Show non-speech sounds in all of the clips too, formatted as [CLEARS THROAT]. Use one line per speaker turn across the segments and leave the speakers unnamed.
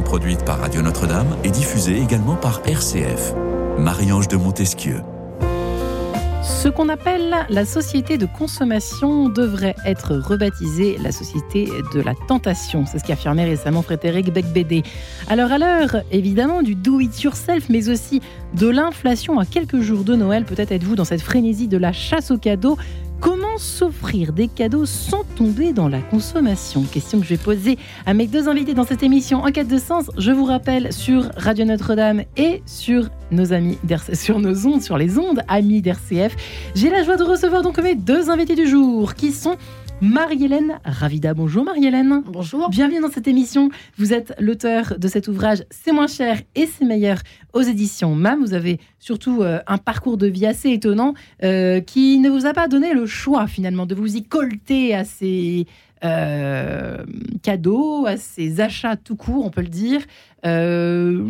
produite par Radio Notre-Dame et diffusée également par RCF. Marie-Ange de Montesquieu.
Ce qu'on appelle la société de consommation devrait être rebaptisée la société de la tentation. C'est ce qu'affirmait récemment Frédéric Becbédé. Alors à l'heure évidemment du do it yourself, mais aussi de l'inflation à quelques jours de Noël, peut-être êtes-vous dans cette frénésie de la chasse aux cadeaux Comment s'offrir des cadeaux sans tomber dans la consommation Question que je vais poser à mes deux invités dans cette émission En quête de sens. Je vous rappelle sur Radio Notre-Dame et sur nos amis [LAUGHS] sur nos ondes, sur les ondes amis d'RCF. J'ai la joie de recevoir donc mes deux invités du jour qui sont Marie-Hélène Ravida. Bonjour Marie-Hélène.
Bonjour.
Bienvenue dans cette émission. Vous êtes l'auteur de cet ouvrage C'est moins cher et c'est meilleur aux éditions MAM. Vous avez surtout euh, un parcours de vie assez étonnant euh, qui ne vous a pas donné le choix finalement de vous y colter à ces euh, cadeaux, à ces achats tout court, on peut le dire, euh,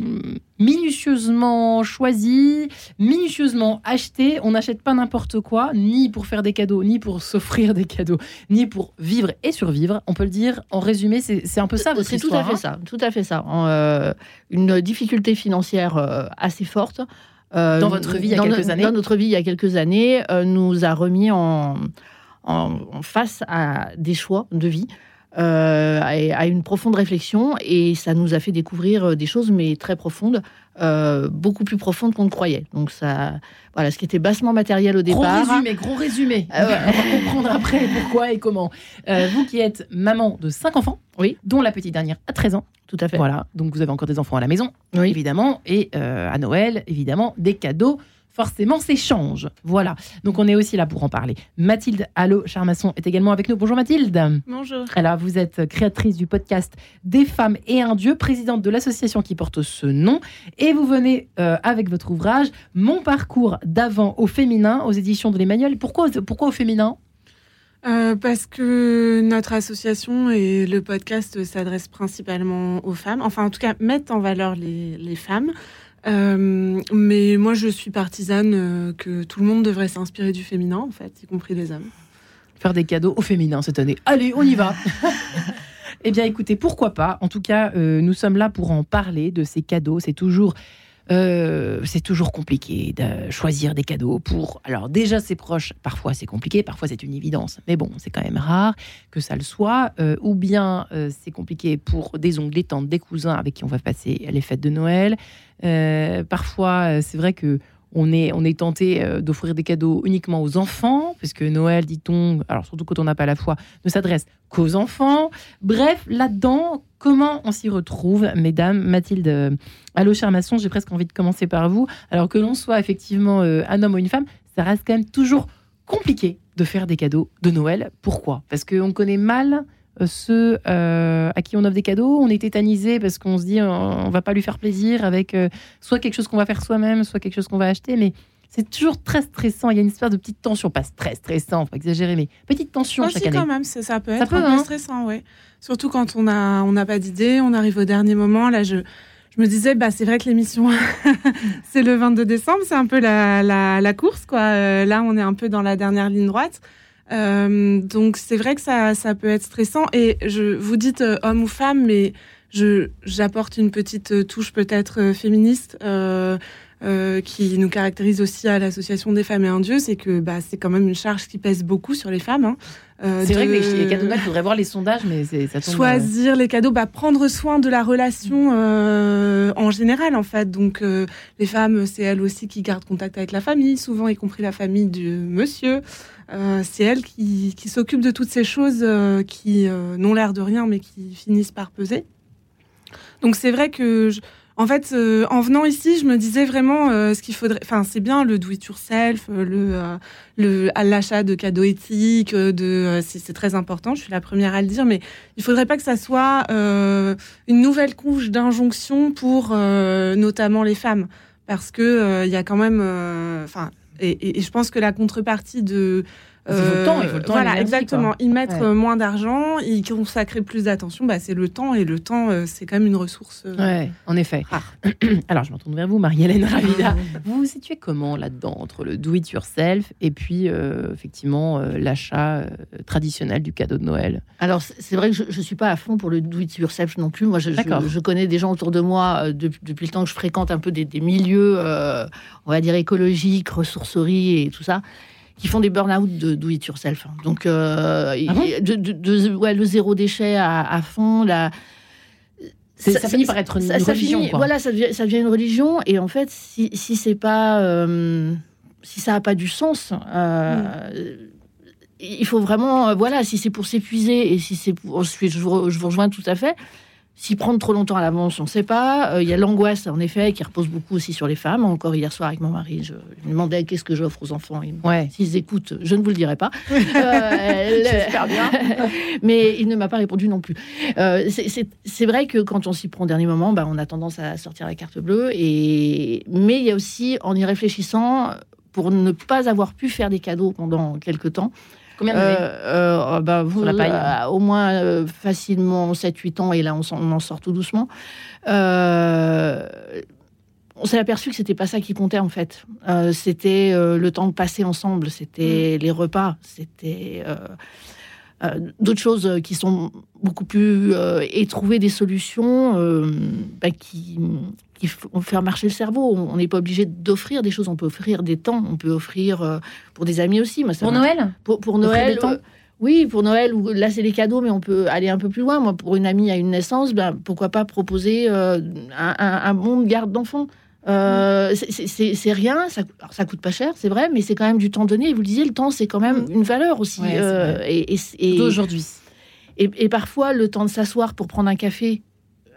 minutieusement choisis, minutieusement achetés. On n'achète pas n'importe quoi, ni pour faire des cadeaux, ni pour [LAUGHS] s'offrir des cadeaux, ni pour vivre et survivre. On peut le dire en résumé, c'est un peu ça votre
C'est tout à fait
hein
ça, tout à fait ça. Euh, une difficulté financière assez forte.
dans votre vie il y a quelques années
Dans notre vie il y a quelques années, nous a remis en, en, en face à des choix de vie. euh, à une profonde réflexion et ça nous a fait découvrir euh, des choses mais très profondes, euh, beaucoup plus profondes qu'on ne croyait. Donc ça, voilà, ce qui était bassement matériel au
Gros
départ.
résumé, gros résumé.
Ah ouais. [LAUGHS]
On va comprendre après pourquoi et comment. Vous qui êtes maman de cinq enfants,
Oui.
dont la petite dernière a 13 ans.
Tout à fait.
Voilà, donc vous avez encore des enfants à la maison,
Oui.
évidemment, et à Noël, évidemment, des cadeaux. Forcément, s'échangent. Voilà. Donc, on est aussi là pour en parler. Mathilde Allo Charmasson est également avec nous. Bonjour Mathilde.
Bonjour.
Alors, vous êtes créatrice du podcast Des femmes et un dieu, présidente de l'association qui porte ce nom, et vous venez euh, avec votre ouvrage Mon parcours d'avant au féminin aux éditions de l'Emmanuel. Pourquoi, pourquoi au féminin?
Euh, parce que notre association et le podcast s'adressent principalement aux femmes, enfin en tout cas mettent en valeur les, les femmes. Euh, mais moi je suis partisane euh, que tout le monde devrait s'inspirer du féminin en fait, y compris les hommes.
Faire des cadeaux au féminin cette année. Allez, on y va [LAUGHS] Eh bien, écoutez, pourquoi pas? En tout cas, euh, nous sommes là pour en parler de ces cadeaux. C'est toujours, euh, c'est toujours compliqué de choisir des cadeaux pour. Alors déjà, ses proches, parfois c'est compliqué, parfois c'est une évidence. Mais bon, c'est quand même rare que ça le soit. Euh, ou bien euh, c'est compliqué pour des oncles, des tantes, des cousins avec qui on va passer les fêtes de Noël. Parfois, c'est vrai que on est, tenté euh, d'offrir des cadeaux uniquement aux enfants, puisque Noël, dit-on, alors surtout quand on n'a pas la foi, ne s'adresse qu'aux enfants. Bref, là-dedans, comment on s'y retrouve, mesdames? Mathilde, euh, Allo Charmasson, j'ai presque envie de commencer par vous. Alors que l'on soit effectivement euh, un homme ou une femme, ça reste quand même toujours compliqué de faire des cadeaux de Noël. Pourquoi? Parce qu'on connaît mal ceux euh, à qui on offre des cadeaux. On est tétanisé parce qu'on se dit on, on va pas lui faire plaisir avec euh, soit quelque chose qu'on va faire soi-même, soit quelque chose qu'on va acheter. Mais c'est toujours très stressant. Il y a une espèce de petite tension, pas très stressant, faut pas exagérer, mais petite tension
Ah,
chaque année.
quand même, ça, ça peut
Ça
être
peut,
un
hein.
stressant, ouais. Surtout quand on a on n'a pas d'idée, on arrive au dernier moment. Là, je je me disais, bah c'est vrai que l'émission [LAUGHS] c'est le 22 décembre, c'est un peu la, la, la course, quoi. Euh, là, on est un peu dans la dernière ligne droite. Euh, donc c'est vrai que ça, ça peut être stressant. Et je vous dites euh, homme ou femme, mais je j'apporte une petite euh, touche peut-être féministe. qui nous caractérise aussi à l'association des femmes et un dieu, c'est que bah, c'est quand même une charge qui pèse beaucoup sur les femmes. hein. Euh,
C'est vrai que les, les cadeaux il faudrait voir les sondages, mais ça tombe.
choisir les cadeaux, bah, prendre soin de la relation euh, en général en fait. Donc euh, les femmes, c'est elles aussi qui gardent contact avec la famille, souvent y compris la famille du monsieur. Euh, c'est elles qui, qui s'occupent de toutes ces choses euh, qui euh, n'ont l'air de rien mais qui finissent par peser. Donc c'est vrai que je- en fait, euh, en venant ici, je me disais vraiment euh, ce qu'il faudrait. Enfin, c'est bien le do it yourself, euh, le euh, le l'achat de cadeaux éthiques, euh, de euh, c'est très important. Je suis la première à le dire, mais il faudrait pas que ça soit une nouvelle couche d'injonction pour notamment les femmes, parce que il y a quand même, enfin, et- et je pense que la contrepartie de
Il faut le temps, il faut le temps et
Voilà, exactement. mettent
Ouais.
euh, moins d'argent, ils consacrent plus d'attention. Bah, c'est le temps et le temps, euh, c'est quand même une ressource. euh,
Ouais, en effet.
rare. [CLEARS THROAT]
Alors, je me tourne vers vous, Marie-Hélène Ravida. Vous vous situez comment là-dedans, entre le do-it-yourself et puis, euh, effectivement, euh, l'achat euh, traditionnel du cadeau de Noël?
Alors, c'est vrai que je ne suis pas à fond pour le do it yourself non plus. Moi, je, je-
D'accord.
je connais des gens autour de moi euh, depuis, depuis le temps que je fréquente un peu des, des milieux, euh, on va dire, écologiques, ressourceries et tout ça, qui font des burn-out de do it yourself. Donc, euh,
Ah bon
de, de- de- ouais, le zéro déchet à, à fond, la.
C'est- ça finit par être une religion,
finit-
quoi.
Voilà, ça devient, ça devient une religion. Et en fait, si, si c'est pas. euh, si ça n'a pas du sens. euh, il faut vraiment, euh, voilà, si c'est pour s'épuiser et si c'est pour, vous, je vous rejoins tout à fait. S'y prendre trop longtemps à l'avance, on ne sait pas. Euh, Il y a l'angoisse, en effet, qui repose beaucoup aussi sur les femmes. Encore hier soir avec mon mari, je lui demandais qu'est-ce que j'offre aux enfants?
Ouais.
S'ils écoutent, je ne vous le dirai pas. [LAUGHS] Euh,
J'espère bien. [LAUGHS]
mais il ne m'a pas répondu non plus. Euh, c'est- vrai que quand on s'y prend au dernier moment, bah, on a tendance à sortir la carte bleue. Et... Mais il y a aussi, en y réfléchissant, pour ne pas avoir pu faire des cadeaux pendant quelques temps,
Combien d'années
euh, euh, bah, vous,
la paille.
euh, au moins euh, facilement 7-8 ans, et là on, en sort tout doucement. Euh, on s'est aperçu que c'était pas ça qui comptait en fait. Euh, c'était euh, le temps passé ensemble, c'était les repas, c'était euh, euh, d'autres choses euh, qui sont beaucoup plus euh, et trouver des solutions euh, bah, qui qui font faire marcher le cerveau. On n'est pas obligé d'offrir des choses, on peut offrir des temps, on peut offrir euh, pour des amis aussi. Moi, ça
Pour Noël
pour, Noël, euh, oui, pour Noël, où là c'est les cadeaux, mais on peut aller un peu plus loin. Moi, pour une amie à une naissance, ben, pourquoi pas proposer euh, un, un- un bon de garde d'enfant Euh, c'est- rien, ça, alors, ça coûte pas cher, c'est vrai, mais c'est quand même du temps donné. Et vous le disiez, le temps, c'est quand même une valeur aussi.
Ouais,
euh, et, et- et-
Surtout aujourd'hui.
et, et parfois, le temps de s'asseoir pour prendre un café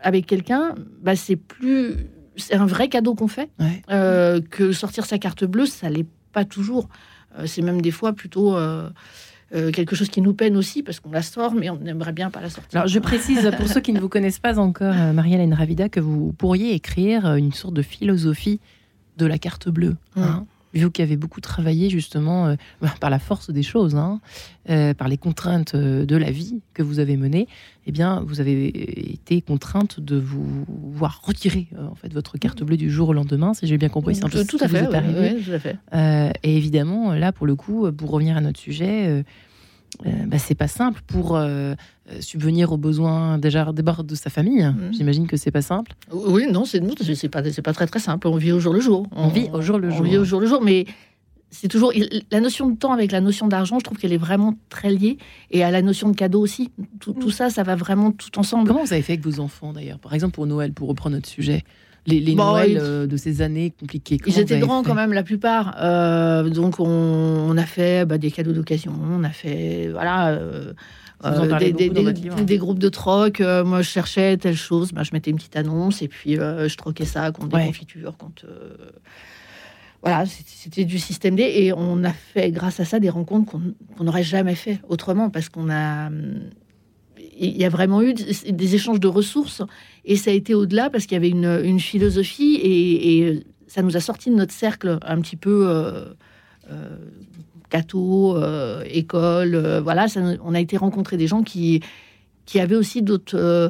avec quelqu'un, bah, c'est plus. C'est un vrai cadeau qu'on fait.
Ouais.
Euh, que sortir sa carte bleue, ça l'est pas toujours. Euh, c'est même des fois plutôt euh, euh, quelque chose qui nous peine aussi parce qu'on la sort, mais on aimerait bien pas la sortir.
Alors, je précise pour ceux qui ne vous connaissent pas encore, euh, Marie-Hélène Ravida, que vous pourriez écrire une sorte de philosophie de la carte bleue. hein. Vous qui avez beaucoup travaillé justement euh, bah, par la force des choses, hein, euh, par les contraintes euh, de la vie que vous avez menées, eh bien, vous avez été contrainte de vous voir retirer euh, en fait votre carte bleue du jour au lendemain, si j'ai bien compris. C'est un peu ce
tout à fait. ouais, ouais, tout à fait.
Et évidemment, là, pour le coup, pour revenir à notre sujet, euh, bah, c'est pas simple pour euh, subvenir aux besoins déjà d'abord de sa famille.
Mhm.
J'imagine que c'est pas simple.
Oui, non, c'est nous, c'est pas, c'est pas très très simple. On vit au jour le jour.
On vit au jour le
on
jour.
vit au jour le jour, mais c'est toujours la notion de temps avec la notion d'argent. Je trouve qu'elle est vraiment très liée et à la notion de cadeau aussi. Tout, tout ça, ça va vraiment tout ensemble.
Comment vous avez fait avec vos enfants d'ailleurs? Par exemple pour Noël, pour reprendre notre sujet, les, les
Bon,
Noëls
ils-
euh, de ces années compliquées.
Ils étaient grands quand même la plupart, Euh, donc on, on a fait bah, des cadeaux d'occasion, on a fait voilà euh, euh,
parlez
des, groupes de troc. Euh, moi, je cherchais telle chose, bah, je mettais une petite annonce et puis euh, je troquais ça contre des confitures, contre euh, voilà, c'était- du système D et on a fait grâce à ça des rencontres qu'on qu'on n'aurait jamais fait autrement parce qu'on a hum, il y a vraiment eu des échanges de ressources. Et ça a été au-delà parce qu'il y avait une, philosophie et, et ça nous a sorti de notre cercle un petit peu euh, euh, euh, école, euh, voilà, on a été rencontrer des gens qui, qui avaient aussi d'autres, euh,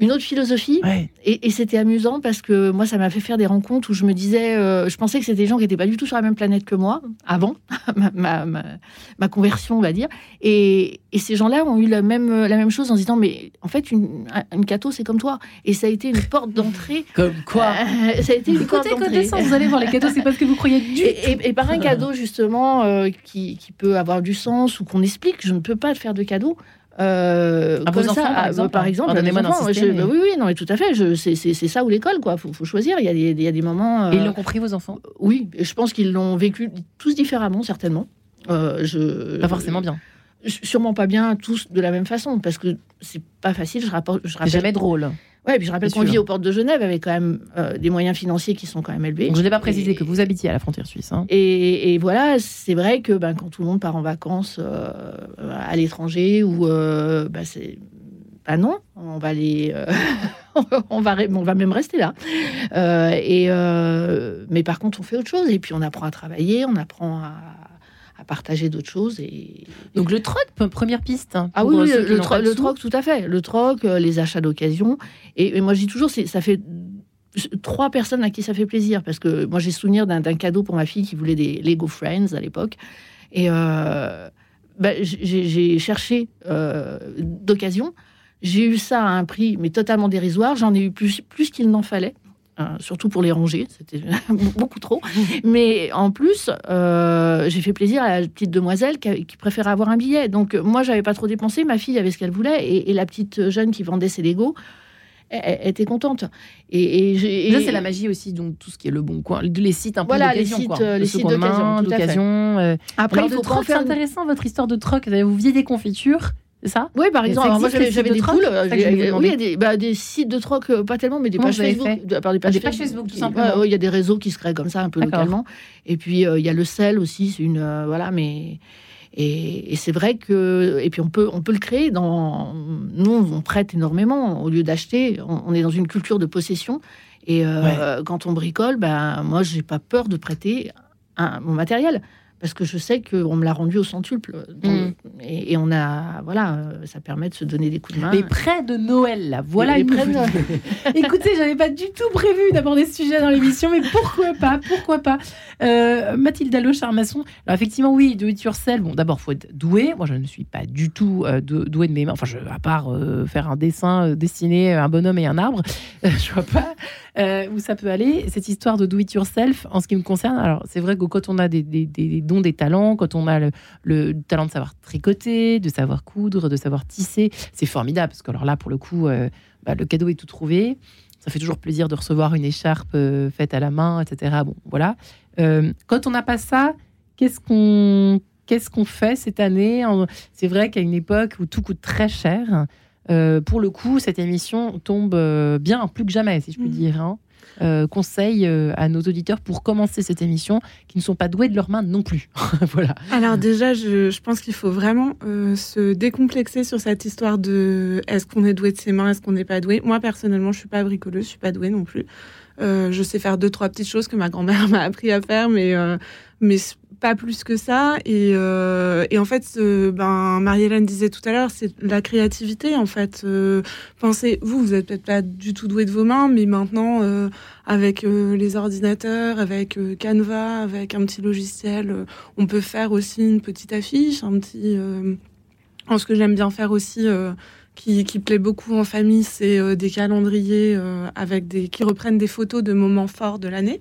une autre philosophie
Ouais.
et, et c'était amusant parce que moi, ça m'a fait faire des rencontres où je me disais, euh, je pensais que c'était des gens qui n'étaient pas du tout sur la même planète que moi, avant [LAUGHS] ma, ma, ma- ma conversion, on va dire. Et, et ces gens-là ont eu la même, la même chose en se disant, mais en fait, une, une catho, c'est comme toi. Et ça a été une porte d'entrée. [LAUGHS]
Comme quoi
Euh, ça a été une porte
Écoutez,
d'entrée.
vous allez voir les cadeaux, c'est pas ce que vous croyez du
Et, et- et par un cadeau justement euh, qui, qui peut avoir du sens ou qu'on explique, je ne peux pas faire de cadeau. Euh,
À vos enfants,
ça,
par exemple,
par
hein.
exemple, à
Pardonnez-moi
mes enfants,
d'insister,
je-
mais-
oui, oui, non, mais tout à fait. C'est ça ou l'école, quoi. Faut, faut choisir. Il y a des, il y a des moments.
Et ils
euh,
l'ont compris, vos enfants?
oui, je pense qu'ils l'ont vécu tous différemment, certainement. Euh, je,
Pas forcément bien.
Sûrement pas bien tous de la même façon, parce que c'est pas facile. Je, rapport, je rappelle,
jamais drôle.
Ouais, puis je rappelle qu'on vit aux portes de Genève avec quand même euh, des moyens financiers qui sont quand même élevés.
Donc, je n'ai pas précisé
Et-
que vous habitiez à la frontière suisse. hein.
et, et voilà, c'est vrai que ben, quand tout le monde part en vacances euh, à l'étranger ou euh, ben, c'est bah non, on va les, euh, [LAUGHS] on va, ré- on va même rester là. Euh, et euh, mais par contre, on fait autre chose et puis on apprend à travailler, on apprend à, à partager d'autres choses. Et
Donc le troc, première piste. hein,
ah oui, le, tro- troc, tout à fait. Le troc, euh, les achats d'occasion. Et, et moi, je dis toujours, ça fait trois personnes à qui ça fait plaisir. Parce que moi, j'ai souvenir d'un cadeau pour ma fille qui voulait des Lego Friends à l'époque. Et euh, bah, j'ai j'ai cherché euh, d'occasion. J'ai eu ça à un prix, mais totalement dérisoire. J'en ai eu plus, plus qu'il n'en fallait. Hein, surtout pour les ranger, c'était [LAUGHS] beaucoup trop. Mais en plus, euh, j'ai fait plaisir à la petite demoiselle qui, qui préférait avoir un billet. Donc euh, moi, j'avais pas trop dépensé. Ma fille avait ce qu'elle voulait, et, et la petite jeune qui vendait ses Lego, elle, elle était contente. Et, et
c'est la magie aussi, donc tout ce qui est le bon coin, les sites un peu
Voilà, les sites,
quoi.
euh, les sites d'occasion,
euh.
Après, il faut
troc, c'est
faire
intéressant votre histoire de troc. Vous faisiez des confitures, c'est ça?
Oui, par exemple, alors moi j'avais des poules. Oui, il y a des, bah, des sites de troc, euh, pas tellement, mais des
Comment
pages Facebook. de- par des
Ah,
pages
des pages Facebook, tout simplement.
ouais, ouais, Il y a des réseaux qui se créent comme ça un peu localement. Et puis euh, il y a le sel aussi, c'est une euh, voilà, mais et, et c'est vrai que et puis on peut on peut le créer dans nous on prête énormément au lieu d'acheter. On, on est dans une culture de possession et euh, quand on bricole, ben moi j'ai pas peur de prêter un- mon matériel. Parce que je sais qu'on me l'a rendu au centuple. Donc,
Mm.
et, et on a, voilà, euh, ça permet de se donner des coups de main.
Mais près de Noël, là, voilà
Les
une
près de. [LAUGHS]
Écoutez, j'avais pas du tout prévu d'aborder ce sujet dans l'émission, mais pourquoi pas Pourquoi pas euh, Mathilde Allo, Charmasson. Alors effectivement, oui, do it yourself. Bon, d'abord, faut être doué. Moi, je ne suis pas du tout euh, dou- doué de mes mains. Enfin, je, à part euh, faire un dessin, euh, dessiner un bonhomme et un arbre, euh, [LAUGHS] je vois pas euh, où ça peut aller. Cette histoire de do it yourself, en ce qui me concerne, alors c'est vrai que quand on a des, dons, des talents, quand on a le, le talent de savoir tricoter, de savoir coudre, de savoir tisser, c'est formidable parce que alors là, pour le coup, euh, bah, le cadeau est tout trouvé. Ça fait toujours plaisir de recevoir une écharpe euh, faite à la main, etc. Bon, voilà. Quand on n'a pas ça, qu'est-ce qu'on qu'est-ce qu'on fait cette année? C'est vrai qu'à une époque où tout coûte très cher, euh, pour le coup, cette émission tombe euh, bien plus que jamais, si je puis
Mhm.
dire. hein. Euh, conseil euh, à nos auditeurs pour commencer cette émission qui ne sont pas doués de leurs mains non plus. [LAUGHS] voilà.
Alors déjà, je, je pense qu'il faut vraiment euh, se décomplexer sur cette histoire de est-ce qu'on est doué de ses mains, est-ce qu'on n'est pas doué? Moi personnellement, je suis pas bricoleuse, je suis pas douée non plus. Je sais faire deux trois petites choses que ma grand-mère [LAUGHS] m'a appris à faire, mais mais pas plus que ça. Et, euh, en fait, ce- ben Marie-Hélène disait tout à l'heure, c'est la créativité en fait. Euh, pensez, vous, vous êtes peut-être pas du tout doué de vos mains, mais maintenant euh, avec euh, les ordinateurs, avec euh, Canva, avec un petit logiciel, euh, on peut faire aussi une petite affiche, un petit. euh, alors, ce que j'aime bien faire aussi, euh, qui, qui plaît beaucoup en famille, c'est euh, des calendriers euh, avec des qui reprennent des photos de moments forts de l'année.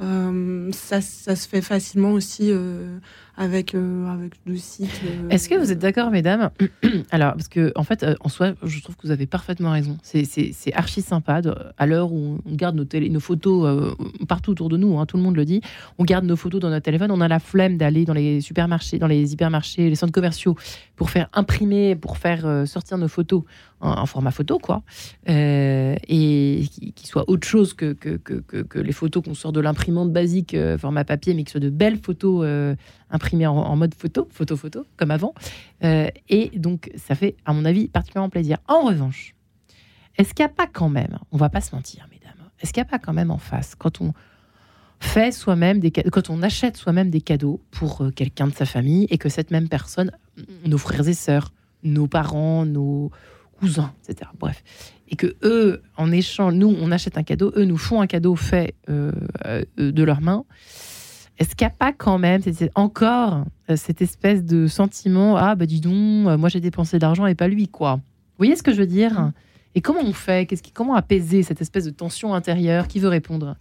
Euh, ça, se fait facilement aussi euh, avec euh, avec le site. euh,
Est-ce que vous êtes d'accord, mesdames [CLEARS THROAT] Alors, parce que en fait, en soi, je trouve que vous avez parfaitement raison. C'est- archi sympa de- à l'heure où on garde nos, photos partout autour de nous. hein, tout le monde le dit. On garde nos photos dans notre téléphone. On a la flemme d'aller dans les supermarchés, dans les hypermarchés, les centres commerciaux pour faire imprimer, pour faire sortir nos photos en, format photo, quoi, Euh, et qui, qui soit autre chose que que, que, que- les photos qu'on sort de l'imprimante basique euh, format papier, mais ce soit de belles photos euh, imprimées en, mode photo, photo photo, comme avant. Et donc, ça fait, à mon avis, particulièrement plaisir. En revanche, est-ce qu'il n'y a pas quand même, on va pas se mentir, mesdames, est-ce qu'il n'y a pas quand même en face, quand on fait soi-même quand on achète soi-même des cadeaux pour quelqu'un de sa famille et que cette même personne, nos frères et sœurs, nos parents, nos cousins, etc. Bref, et que eux, en échange, nous, on achète un cadeau, eux nous font un cadeau fait euh, euh, de leurs mains. Est-ce qu'il n'y a pas quand même encore euh, cette espèce de sentiment ah bah dis donc moi j'ai dépensé de l'argent et pas lui quoi. Vous voyez ce que je veux dire? Et comment on fait? Qui comment apaiser cette espèce de tension intérieure? Qui veut répondre?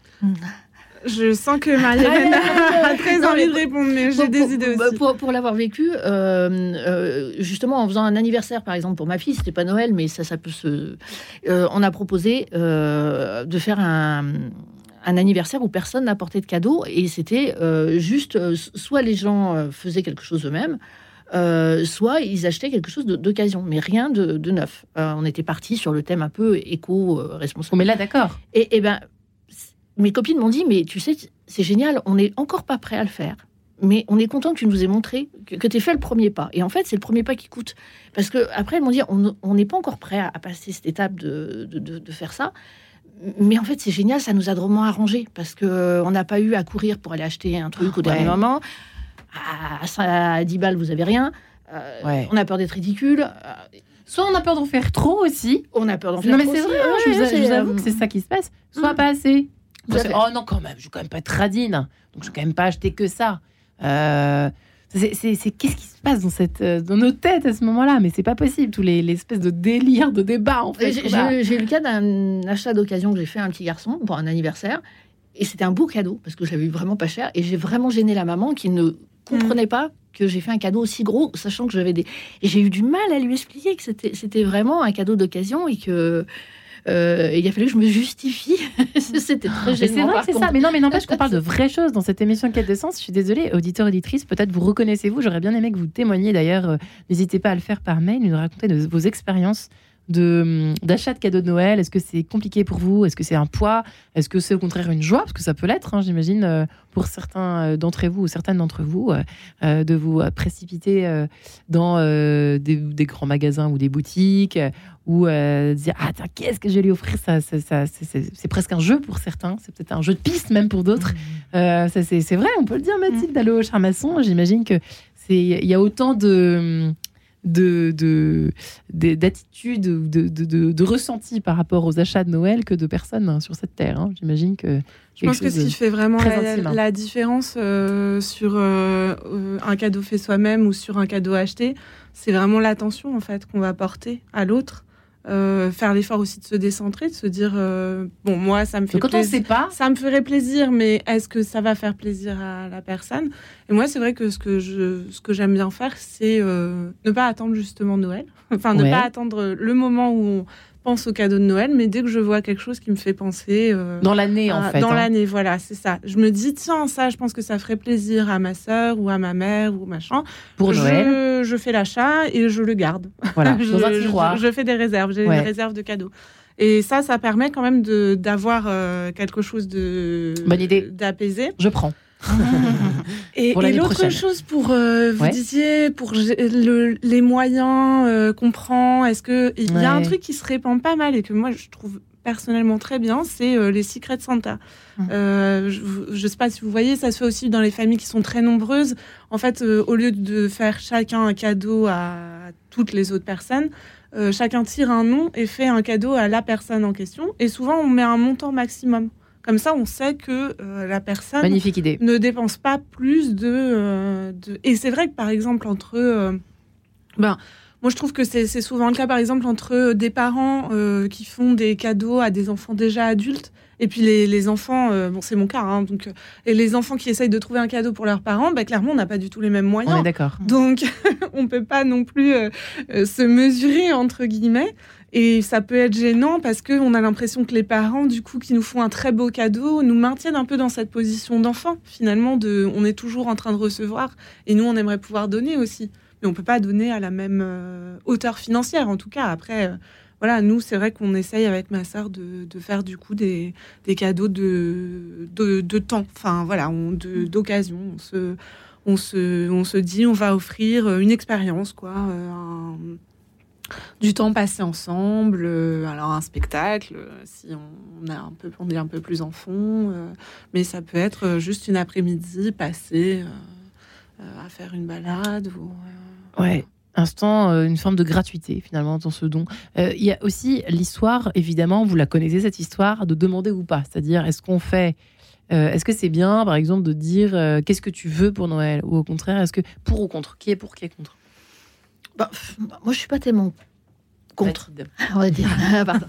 Je sens que Marie-Hélène a [LAUGHS] très
Non,
envie
mais
de répondre, mais j'ai des
pour-
idées
bah,
aussi.
Pour, pour l'avoir vécu, euh, euh, justement en faisant un anniversaire, par exemple, pour ma fille, c'était pas Noël, mais ça, ça peut se. euh, on a proposé euh, de faire un, un anniversaire où personne n'apportait de cadeau, et c'était euh, juste euh, soit les gens euh, faisaient quelque chose eux-mêmes. euh, soit ils achetaient quelque chose d'occasion, mais rien de, de neuf. Euh, on était parti sur le thème un peu éco-responsable.
On met là d'accord.
Et, et ben, mes copines m'ont dit, mais tu sais, c'est génial, on n'est encore pas prêt à le faire. Mais on est content que tu nous aies montré que, tu aies fait le premier pas. Et en fait, c'est le premier pas qui coûte. Parce que après, elles m'ont dit, on on n'est pas encore prêt à, à passer cette étape de, de, de- de faire ça. Mais en fait, c'est génial, ça nous a drôlement arrangé. Parce qu'on n'a pas eu à courir pour aller acheter un truc au dernier
ouais.
moment. à, à 10 balles, vous avez rien. Euh,
Ouais.
On a peur d'être ridicule. euh,
Soit on a peur d'en faire trop aussi.
on a peur d'en faire
Non mais
trop
c'est
aussi.
vrai, hein,
Ouais,
je, vous,
ouais,
je vous
c'est,
avoue
euh,
que c'est ça qui se passe. Soit
Mm.
pas assez. Oh non quand même, je vais quand même pas être radine. Donc je vais quand même pas acheter que ça. Euh, c'est, qu'est-ce qui se passe dans cette euh, dans nos têtes à ce moment-là? Mais c'est pas possible tous les l'espèce de délire de débat en fait.
J'ai eu le cas d'un achat d'occasion que j'ai fait à un petit garçon pour un anniversaire. Et c'était un beau cadeau parce que je l'avais eu vraiment pas cher. Et j'ai vraiment gêné la maman qui ne comprenait pas que j'ai fait un cadeau aussi gros, sachant que j'avais des. Et j'ai eu du mal à lui expliquer que c'était vraiment un cadeau d'occasion et que. Euh, il a fallu que je me justifie. [LAUGHS] c'était très
Mais c'est
gênant.
vrai c'est ça, mais non, mais n'empêche qu'on parle de vraies choses dans cette émission Quête de sens. Je suis désolée, auditeurs, auditrices, peut-être vous reconnaissez-vous. J'aurais bien aimé que vous témoigniez d'ailleurs. euh, N'hésitez pas à le faire par mail, nous raconter de vos expériences d'achat de cadeaux de Noël. Est-ce que c'est compliqué pour vous? Est-ce que c'est un poids? Est-ce que c'est au contraire une joie? Parce que ça peut l'être, hein, j'imagine, euh, pour certains euh, d'entre vous ou certaines d'entre vous, euh, de vous précipiter dans euh, des, des grands magasins ou des boutiques, ou euh, dire ah tiens, qu'est-ce que je vais lui offrir ça, ça, ça- c'est- presque un jeu pour certains, c'est peut-être un jeu de piste même pour d'autres. Ça, c'est vrai, on peut le dire, Mathilde, d'aller au charmasson. J'imagine que c'est il y a autant de de de- de- d'attitudes ou de, de, de, de ressentis par rapport aux achats de Noël que de personnes hein, sur cette terre. hein. J'imagine que
Je pense que ce qui fait vraiment la,
hein.
la différence euh, sur euh, euh, un cadeau fait soi-même ou sur un cadeau acheté, c'est vraiment l'attention en fait qu'on va porter à l'autre. Euh, faire l'effort aussi de se décentrer, de se dire euh, bon moi ça me fait
quand on sait pas,
Ça me ferait plaisir, mais est-ce que ça va faire plaisir à la personne? Et moi, c'est vrai que ce que je, ce que j'aime bien faire, c'est euh, ne pas attendre justement Noël. [LAUGHS] Enfin, ne pas attendre le moment où on pense au cadeau de Noël, mais dès que je vois quelque chose qui me fait penser euh,
dans l'année en fait.
dans
hein.
l'année, voilà, c'est ça. Je me dis tiens, ça, je pense que ça ferait plaisir à ma sœur ou à ma mère ou machin.
pour
je,
Noël,
je fais l'achat et je le garde
voilà, [LAUGHS]
je,
dans un
je-
tiroir.
je fais des réserves, j'ai
Ouais.
une réserve de cadeaux. Et ça, ça permet quand même d'avoir euh, quelque chose de
Bonne idée.
d'apaisé.
Je prends.
Et,
Pour
et l'autre chose pour euh, vous
Ouais.
disiez pour le- les moyens euh, qu'on prend, est-ce que il y a un
Ouais.
truc qui se répand pas mal et que moi je trouve personnellement très bien, c'est euh, les secrets de Santa.
Mhm.
Euh, je, je sais pas si vous voyez, ça se fait aussi dans les familles qui sont très nombreuses. En fait, au lieu de faire chacun un cadeau à toutes les autres personnes, chacun tire un nom et fait un cadeau à la personne en question. Et souvent, on met un montant maximum. Comme ça, on sait que euh, la personne
Magnifique idée.
ne dépense pas plus de. euh, de- Et c'est vrai que par exemple, entre. euh, ben, moi, je trouve que c'est souvent le cas, par exemple, entre des parents qui font des cadeaux à des enfants déjà adultes. Et puis les, les enfants, euh, bon c'est mon cas, hein, donc euh, et les enfants qui essayent de trouver un cadeau pour leurs parents, ben, clairement on n'a pas du tout les mêmes
On
moyens.
est d'accord.
Donc, [LAUGHS] on peut pas non plus euh, se mesurer entre guillemets. Et ça peut être gênant parce que on a l'impression que les parents, du coup, qui nous font un très beau cadeau, nous maintiennent un peu dans cette position d'enfant. Finalement, de, on est toujours en train de recevoir et nous, on aimerait pouvoir donner aussi. Mais on peut pas donner à la même euh, hauteur financière, en tout cas. Après, euh, voilà, nous, c'est vrai qu'on essaye avec ma sœur de, de faire du coup des, des cadeaux de, de, de temps. Enfin, voilà, de- d'occasion. On se, on se, on se dit, on va offrir euh, une expérience, quoi, un- du temps passé ensemble, euh, alors un spectacle, euh, si on, a un peu, on est un peu plus en fond, euh, mais ça peut être juste une après-midi passée à faire une balade ou.
Ouais. Instant, une forme de gratuité finalement dans ce don. Il y a aussi l'histoire, évidemment, vous la connaissez cette histoire, de demander ou pas. C'est-à-dire, est-ce qu'on fait, est-ce que c'est bien, par exemple, de dire qu'est-ce que tu veux pour Noël? Ou au contraire, est-ce que pour ou contre Qui est pour, qui est contre?
Bah, pff, moi, je suis pas tellement contre.
Mathilde. [LAUGHS]
on va dire. Ah, Pardon.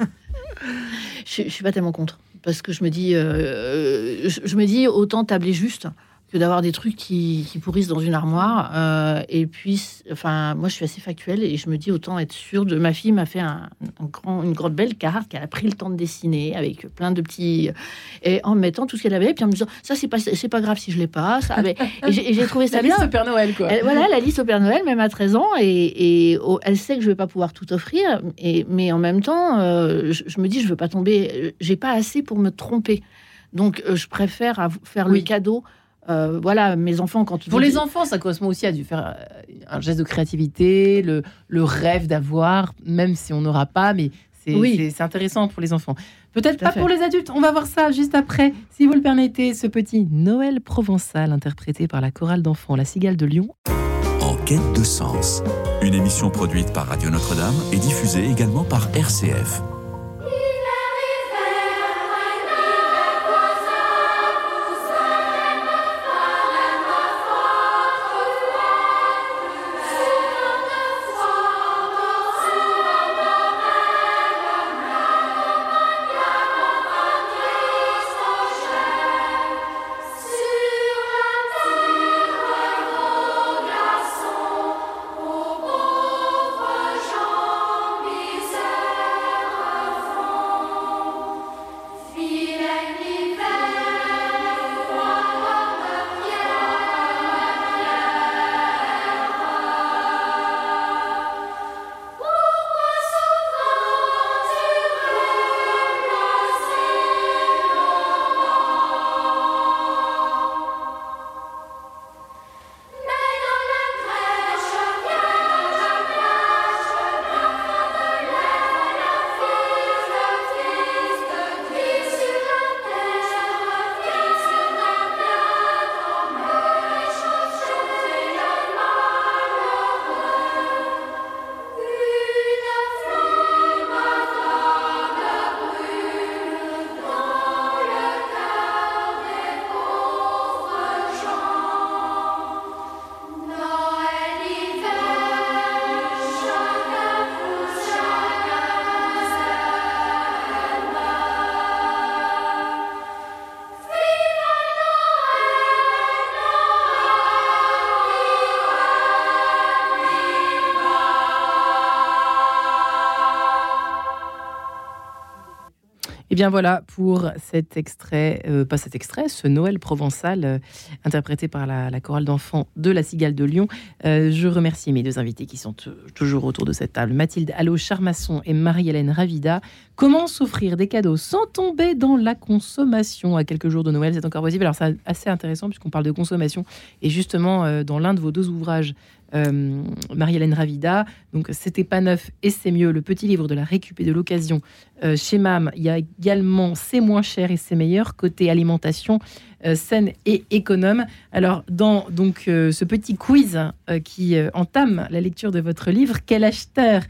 je, je suis pas tellement contre parce que je me dis, euh, je, je me dis autant tabler juste que d'avoir des trucs qui, qui pourrissent dans une armoire. Euh, et puis, enfin, moi, je suis assez factuelle et je me dis autant être sûre de. Ma fille m'a fait un, un grand, une grande belle carte qu'elle a pris le temps de dessiner avec plein de petits et en mettant tout ce qu'elle avait. Puis en me disant, ça c'est pas, c'est pas grave si je l'ai pas. Ça, mais- et j'ai trouvé [LAUGHS] ça
La
bien.
liste Père Noël, quoi.
Elle- voilà, la liste au Père Noël, même à 13 ans, et, et, oh, elle sait que je vais pas pouvoir tout offrir, et, mais en même temps, euh, je, je me dis, je veux pas tomber, j'ai pas assez pour me tromper. Donc, euh, je préfère faire
Oui.
le cadeau. Euh, voilà, mes enfants, quand
Pour
je
les enfants, ça correspond aussi à du faire euh, un geste de créativité, le, le rêve d'avoir, même si on n'aura pas, mais c'est c'est
Oui.
intéressant pour les enfants. Peut-être pas
fait.
pour les adultes. On va voir ça juste après, si vous le permettez, ce petit Noël provençal interprété par la chorale d'enfants La Cigale de Lyon.
En quête de sens. Une émission produite par Radio Notre-Dame et diffusée également par RCF.
Bien voilà pour cet extrait, euh, pas cet extrait, ce Noël provençal euh, interprété par la, chorale d'enfants de la Cigale de Lyon. Euh, je remercie mes deux invités qui sont toujours autour de cette table, Mathilde Allo Charmasson et Marie-Hélène Ravida. Comment s'offrir des cadeaux sans tomber dans la consommation à quelques jours de Noël? C'est encore possible. Alors c'est assez intéressant puisqu'on parle de consommation et justement dans l'un de vos deux ouvrages. Euh, Marie-Hélène Ravida, donc c'était pas neuf et c'est mieux, le petit livre de la récup de l'occasion euh, chez MAM, il y a également C'est moins cher et c'est meilleur côté alimentation euh, saine et économe. Alors dans donc ce petit quiz qui entame la lecture de votre livre, quel acheteur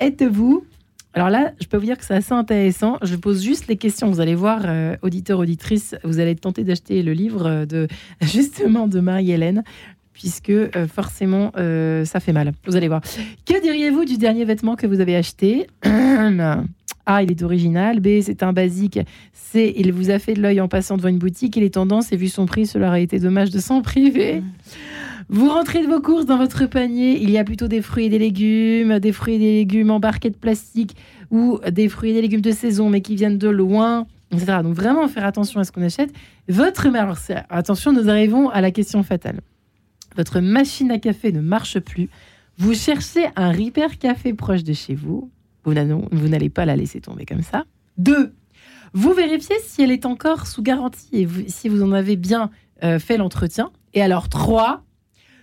êtes-vous? Alors là, je peux vous dire que c'est assez intéressant. Je pose juste les questions. Vous allez voir, euh, auditeurs, auditrices, vous allez tenter d'acheter le livre de [LAUGHS] justement de Marie-Hélène, puisque euh, forcément, euh, ça fait mal. Vous allez voir. Que diriez-vous du dernier vêtement que vous avez acheté A, [CLEARS THROAT] il est original. B, c'est un basique. C, il vous a fait de l'œil en passant devant une boutique. Il est tendance et vu son prix, cela aurait été dommage de s'en priver. Vous rentrez de vos courses dans votre panier. Il y a plutôt des fruits et des légumes, des fruits et des légumes en barquette plastique ou des fruits et des légumes de saison mais qui viennent de loin, etc. Donc vraiment faire attention à ce qu'on achète. Votre alors c'est- attention, nous arrivons à la question fatale. Votre machine à café ne marche plus. Vous cherchez un Repair Café proche de chez vous. Vous n'allez- pas la laisser tomber comme ça. Deux, vous vérifiez si elle est encore sous garantie et si vous en avez bien euh, fait l'entretien. Et alors trois,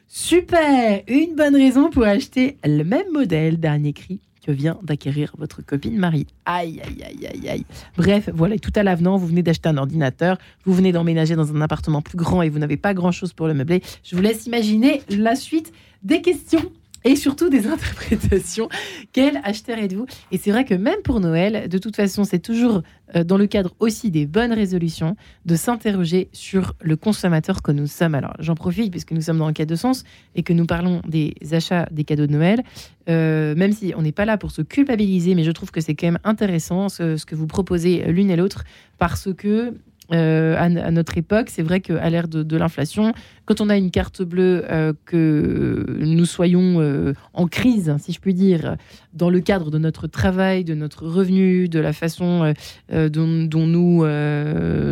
super, une bonne raison pour acheter le même modèle dernier cri vient d'acquérir votre copine Marie. Aïe, aïe, aïe, aïe, aïe. Bref, voilà, tout à l'avenant, vous venez d'acheter un ordinateur, vous venez d'emménager dans un appartement plus grand et vous n'avez pas grand-chose pour le meubler. Je vous laisse imaginer la suite des questions et surtout des [LAUGHS] interprétations. Quel acheteur êtes-vous? Et c'est vrai que même pour Noël, de toute façon, c'est toujours euh, dans le cadre aussi des bonnes résolutions de s'interroger sur le consommateur que nous sommes. Alors, j'en profite puisque nous sommes dans un cas de sens et que nous parlons des achats des cadeaux de Noël, euh, même si on n'est pas là pour se culpabiliser, mais je trouve que c'est quand même intéressant ce que vous proposez l'une et l'autre parce que euh, à, notre époque, c'est vrai qu'à l'ère de, l'inflation, quand on a une carte bleue, euh, que nous soyons euh, en crise, si je puis dire, dans le cadre de notre travail, de notre revenu, de la façon dont, dont nous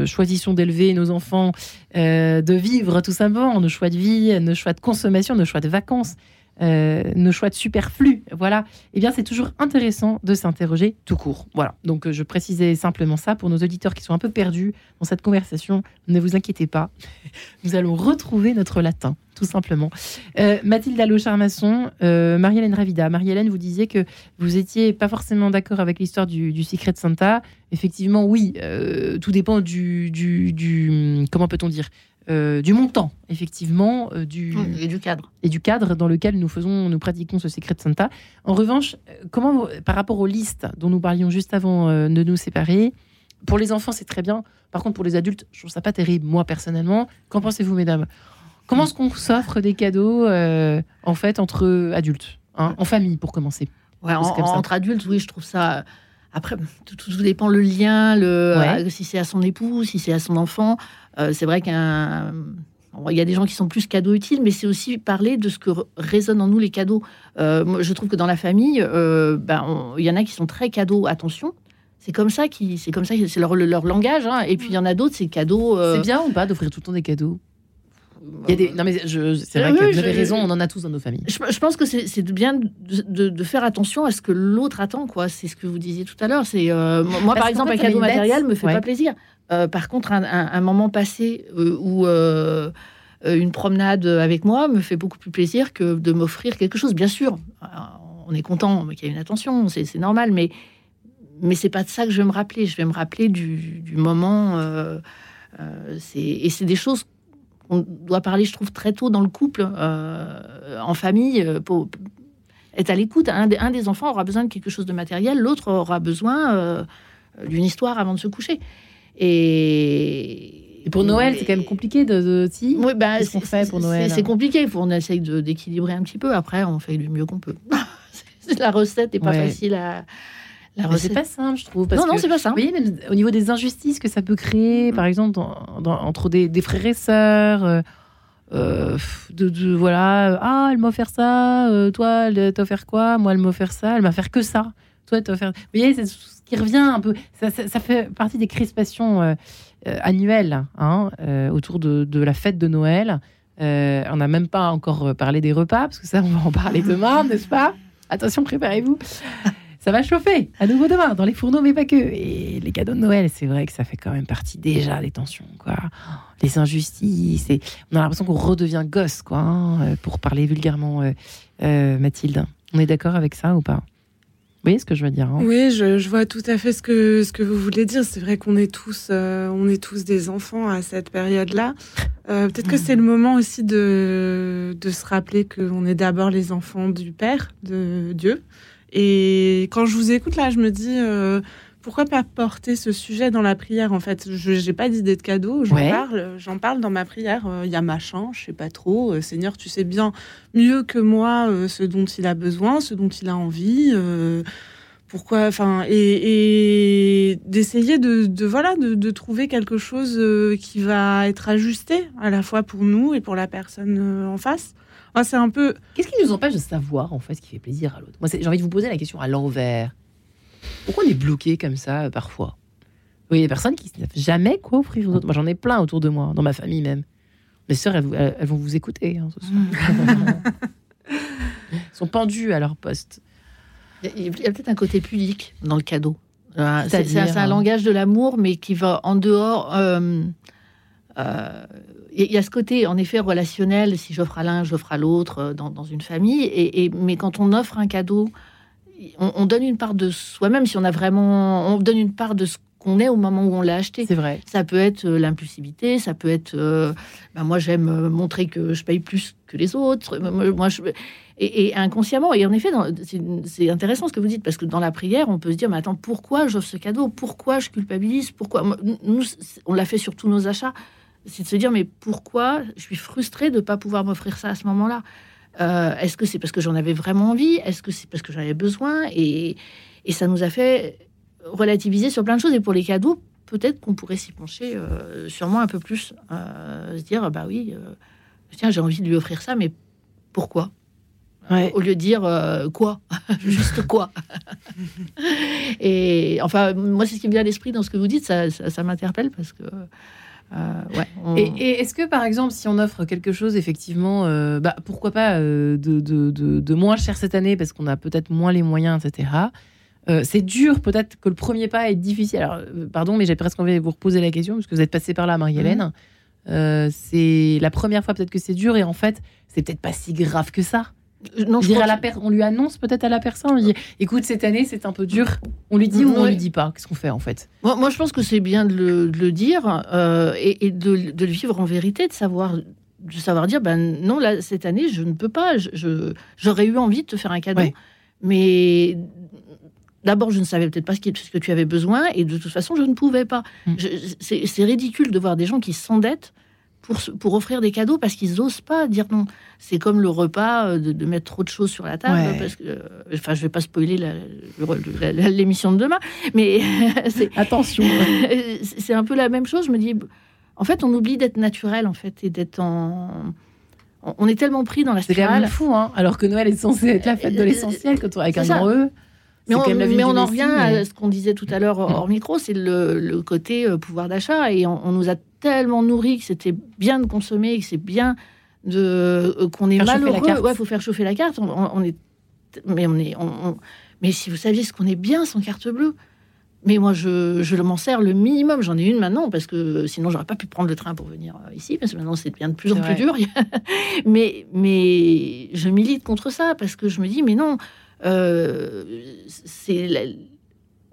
choisissons d'élever nos enfants, de vivre tout simplement, nos choix de vie, nos choix de consommation, nos choix de vacances, euh, nos choix de superflu, voilà, eh bien c'est toujours intéressant de s'interroger tout court. Voilà, donc euh, je précisais simplement ça pour nos auditeurs qui sont un peu perdus dans cette conversation. Ne vous inquiétez pas, [LAUGHS] nous allons retrouver notre latin. tout simplement. Euh, Mathilde Allo-Charmasson, euh, Marie-Hélène Ravida. Marie-Hélène, vous disiez que vous étiez pas forcément d'accord avec l'histoire du, du Secret de Santa. Effectivement, oui, tout dépend du- comment peut-on dire, Euh, du montant, effectivement, euh, du
Et du cadre.
et du cadre dans lequel nous faisons, nous pratiquons ce Secret de Santa. En revanche, euh, comment, par rapport aux listes dont nous parlions juste avant euh, de nous séparer, pour les enfants c'est très bien. Par contre, pour les adultes, je trouve ça pas terrible, moi personnellement. Qu'en pensez-vous, mesdames? Comment est-ce qu'on s'offre des cadeaux en fait entre adultes, hein, en famille pour commencer?
Ouais, en- entre adultes, oui, je trouve ça. Après, tout, tout- tout dépend le lien, le,
Ouais.
euh, si c'est à son époux, si c'est à son enfant. Euh, c'est vrai qu'un. Il y a des gens qui sont plus cadeaux utiles, mais c'est aussi parler de ce que résonnent en nous les cadeaux. Euh, moi, je trouve que dans la famille, euh, ben, il y en a qui sont très cadeaux, attention. C'est comme ça qui, c'est comme ça, c'est leur, leur langage. hein. Et puis il y en a d'autres, c'est cadeaux.
C'est bien ou pas d'offrir tout le temps des cadeaux? Il y a des... Non mais je... c'est vrai
Oui,
que vous avez
je-
raison, on en a tous dans nos familles.
Je, je pense que c'est bien de, de- de faire attention à ce que l'autre attend, quoi. C'est ce que vous disiez tout à l'heure. C'est euh, moi,
Parce
par exemple, un cadeau matériel me fait
Ouais.
pas plaisir. Euh, par contre, un, un- un moment passé euh, ou euh, une promenade avec moi me fait beaucoup plus plaisir que de m'offrir quelque chose. Bien sûr, on est content qu'il y ait une attention, c'est normal, mais mais c'est pas de ça que je vais me rappeler. Je vais me rappeler du, du moment. euh, et c'est des choses qu'on doit parler, je trouve, très tôt dans le couple, euh, en famille, euh, pour être à l'écoute. Un, des- un des enfants aura besoin de quelque chose de matériel, l'autre aura besoin euh, d'une histoire avant de se coucher. Et,
Et pour Noël, c'est quand même compliqué de... de... Si
Oui, bah,
Qu'est-ce qu'on
c'est-
fait pour
c'est-
Noël
C'est compliqué. Faut- On essaye de- d'équilibrer un petit peu. Après, on fait du mieux qu'on peut. [LAUGHS] C'est- la recette n'est pas
Ouais.
facile à. La
c'est pas simple, je trouve. Parce
non, non, c'est pas ça.
Vous voyez, même au niveau des injustices que ça peut créer, par exemple, dans- dans- entre des, des frères et sœurs, euh, euh, de, de- voilà, ah, elle m'a offert ça, euh, toi, elle t'a offert quoi? Moi, elle m'a offert ça, elle m'a offert que ça. Toi, elle t'a offert. Vous voyez, c'est ce qui revient un peu. Ça, ça- ça fait partie des crispations euh, annuelles hein, autour de, de la fête de Noël. On n'a même pas encore parlé des repas, parce que ça, on va en parler demain, n'est-ce pas? Attention, préparez-vous. Ça va chauffer à nouveau demain dans les fourneaux, mais pas que. Et les cadeaux de Noël, c'est vrai que ça fait quand même partie déjà des tensions, quoi. Les injustices. Et on a l'impression qu'on redevient gosse, quoi, hein, euh, pour parler vulgairement, euh, euh, Mathilde. On est d'accord avec ça ou pas? Vous voyez ce que je veux dire hein?
Oui, je, je vois tout à fait ce que, ce que vous voulez dire. C'est vrai qu'on est tous, euh, on est tous des enfants à cette période-là. Euh, Peut-être que c'est le moment aussi de, de se rappeler qu'on est d'abord les enfants du Père, de Dieu. Et quand je vous écoute là, je me dis euh, pourquoi pas porter ce sujet dans la prière en fait? Je n'ai pas d'idée de cadeau, j'en
Ouais.
parle, j'en parle dans ma prière. Euh, Il y a machin, je sais pas trop. Euh, Seigneur, tu sais bien mieux que moi ce dont il a besoin, ce dont il a envie. pourquoi enfin et, et d'essayer de, de voilà de, de trouver quelque chose qui va être ajusté à la fois pour nous et pour la personne en face Moi, c'est un peu
Qu'est-ce qui nous empêche de savoir, en fait, ce qui fait plaisir à l'autre? Moi, j'ai envie de vous poser la question à l'envers. Pourquoi on est bloqué comme ça, euh, parfois? Vous voyez, des personnes qui ne savent jamais quoi offrir aux autres. Moi, j'en ai plein autour de moi, dans ma famille même. Mes sœurs, elles, vous- elles- elles vont vous écouter hein, ce soir. [LAUGHS] Elles sont pendues à leur poste.
Il y a- peut-être un côté pudique dans le cadeau. Euh, C'est un,
euh,
langage de l'amour, mais qui va en dehors. euh, euh, Il y a ce côté, en effet, relationnel. Si j'offre à l'un, j'offre à l'autre euh, dans, dans une famille. Et, et- mais quand on offre un cadeau, on, on donne une part de soi-même. Si on a vraiment, on donne une part de ce qu'on est au moment où on l'a acheté.
C'est vrai.
Ça peut être euh, l'impulsivité, ça peut être. euh, ben, moi, j'aime montrer que je paye plus que les autres. Moi, je- et, et inconsciemment, et en effet, c'est intéressant ce que vous dites, parce que dans la prière, on peut se dire Mais attends, pourquoi j'offre ce cadeau? Pourquoi je culpabilise? Pourquoi? Nous, on l'a fait sur tous nos achats. C'est de se dire Mais pourquoi je suis frustrée de ne pas pouvoir m'offrir ça à ce moment-là? Euh, Est-ce que c'est parce que j'en avais vraiment envie? Est-ce que c'est parce que j'en avais besoin? Et, et ça nous a fait relativiser sur plein de choses. Et pour les cadeaux, peut-être qu'on pourrait s'y pencher euh, sûrement un peu plus. euh, se dire, bah oui, euh, tiens, j'ai envie de lui offrir ça, mais pourquoi?
Ouais.
Au lieu de dire euh, quoi? [LAUGHS] Juste quoi? [LAUGHS] Et enfin, moi, c'est ce qui me vient à l'esprit dans ce que vous dites, ça, ça, ça m'interpelle parce que. Euh, ouais, on-
Et, et est-ce que, par exemple, si on offre quelque chose, effectivement, euh, bah, pourquoi pas euh, de, de- de- de moins cher cette année parce qu'on a peut-être moins les moyens, etc. euh, c'est dur, peut-être que le premier pas est difficile. Alors, euh, pardon, mais j'ai presque envie de vous reposer la question, parce que vous êtes passé par là, Marie-Hélène. euh, c'est la première fois peut-être que c'est dur et en fait, c'est peut-être pas si grave que ça.
Euh, Non, je
Dire
crois
à la
que-
per- on lui annonce peut-être à la personne, on lui dit écoute, cette année c'est un peu dur. On lui dit ou on lui dit pas Qu'est-ce qu'on fait en fait?
Moi, moi, je pense que c'est bien de le, de le dire euh, et, et de, de le vivre en vérité, de savoir, de savoir dire, ben non, là, cette année, je ne peux pas. J'aurais eu envie de te faire un cadeau,
Ouais.
mais d'abord, je ne savais peut-être pas ce, qui- ce que tu avais besoin et de toute façon, je ne pouvais pas.
Mm.
C'est ridicule de voir des gens qui s'endettent pour, offrir des cadeaux parce qu'ils n'osent pas dire non. C'est comme le repas, euh, de, de mettre trop de choses sur la table.
Ouais.
Parce que, euh, enfin, je vais pas spoiler l'émission de demain, mais [LAUGHS] c'est
Attention. [LAUGHS]
euh, c'est un peu la même chose. Je me dis, en fait, on oublie d'être naturel, en fait, et d'être en. on- est tellement pris dans la
c'est quand
spirale.
même fou, hein alors que Noël est censé être la fête de l'essentiel quand on avec un
ça.
grand E.
Mais on,
quand même la vie
mais on en revient
mais-
à ce qu'on disait tout à l'heure hors micro, c'est le, le côté euh, pouvoir d'achat. Et on, on nous a tellement nourri que c'était bien de consommer, que c'est bien de euh, qu'on est
Faire
malheureux. Ouais, faut faire chauffer la carte. On, est, mais on est, on- on- mais si vous saviez ce qu'on est bien sans carte bleue. Mais moi, je, je m'en sers le minimum. J'en ai une maintenant parce que sinon, j'aurais pas pu prendre le train pour venir euh, ici parce que maintenant, c'est bien de plus en plus dur. [LAUGHS] mais, mais je milite contre ça parce que je me dis, mais non, euh, c'est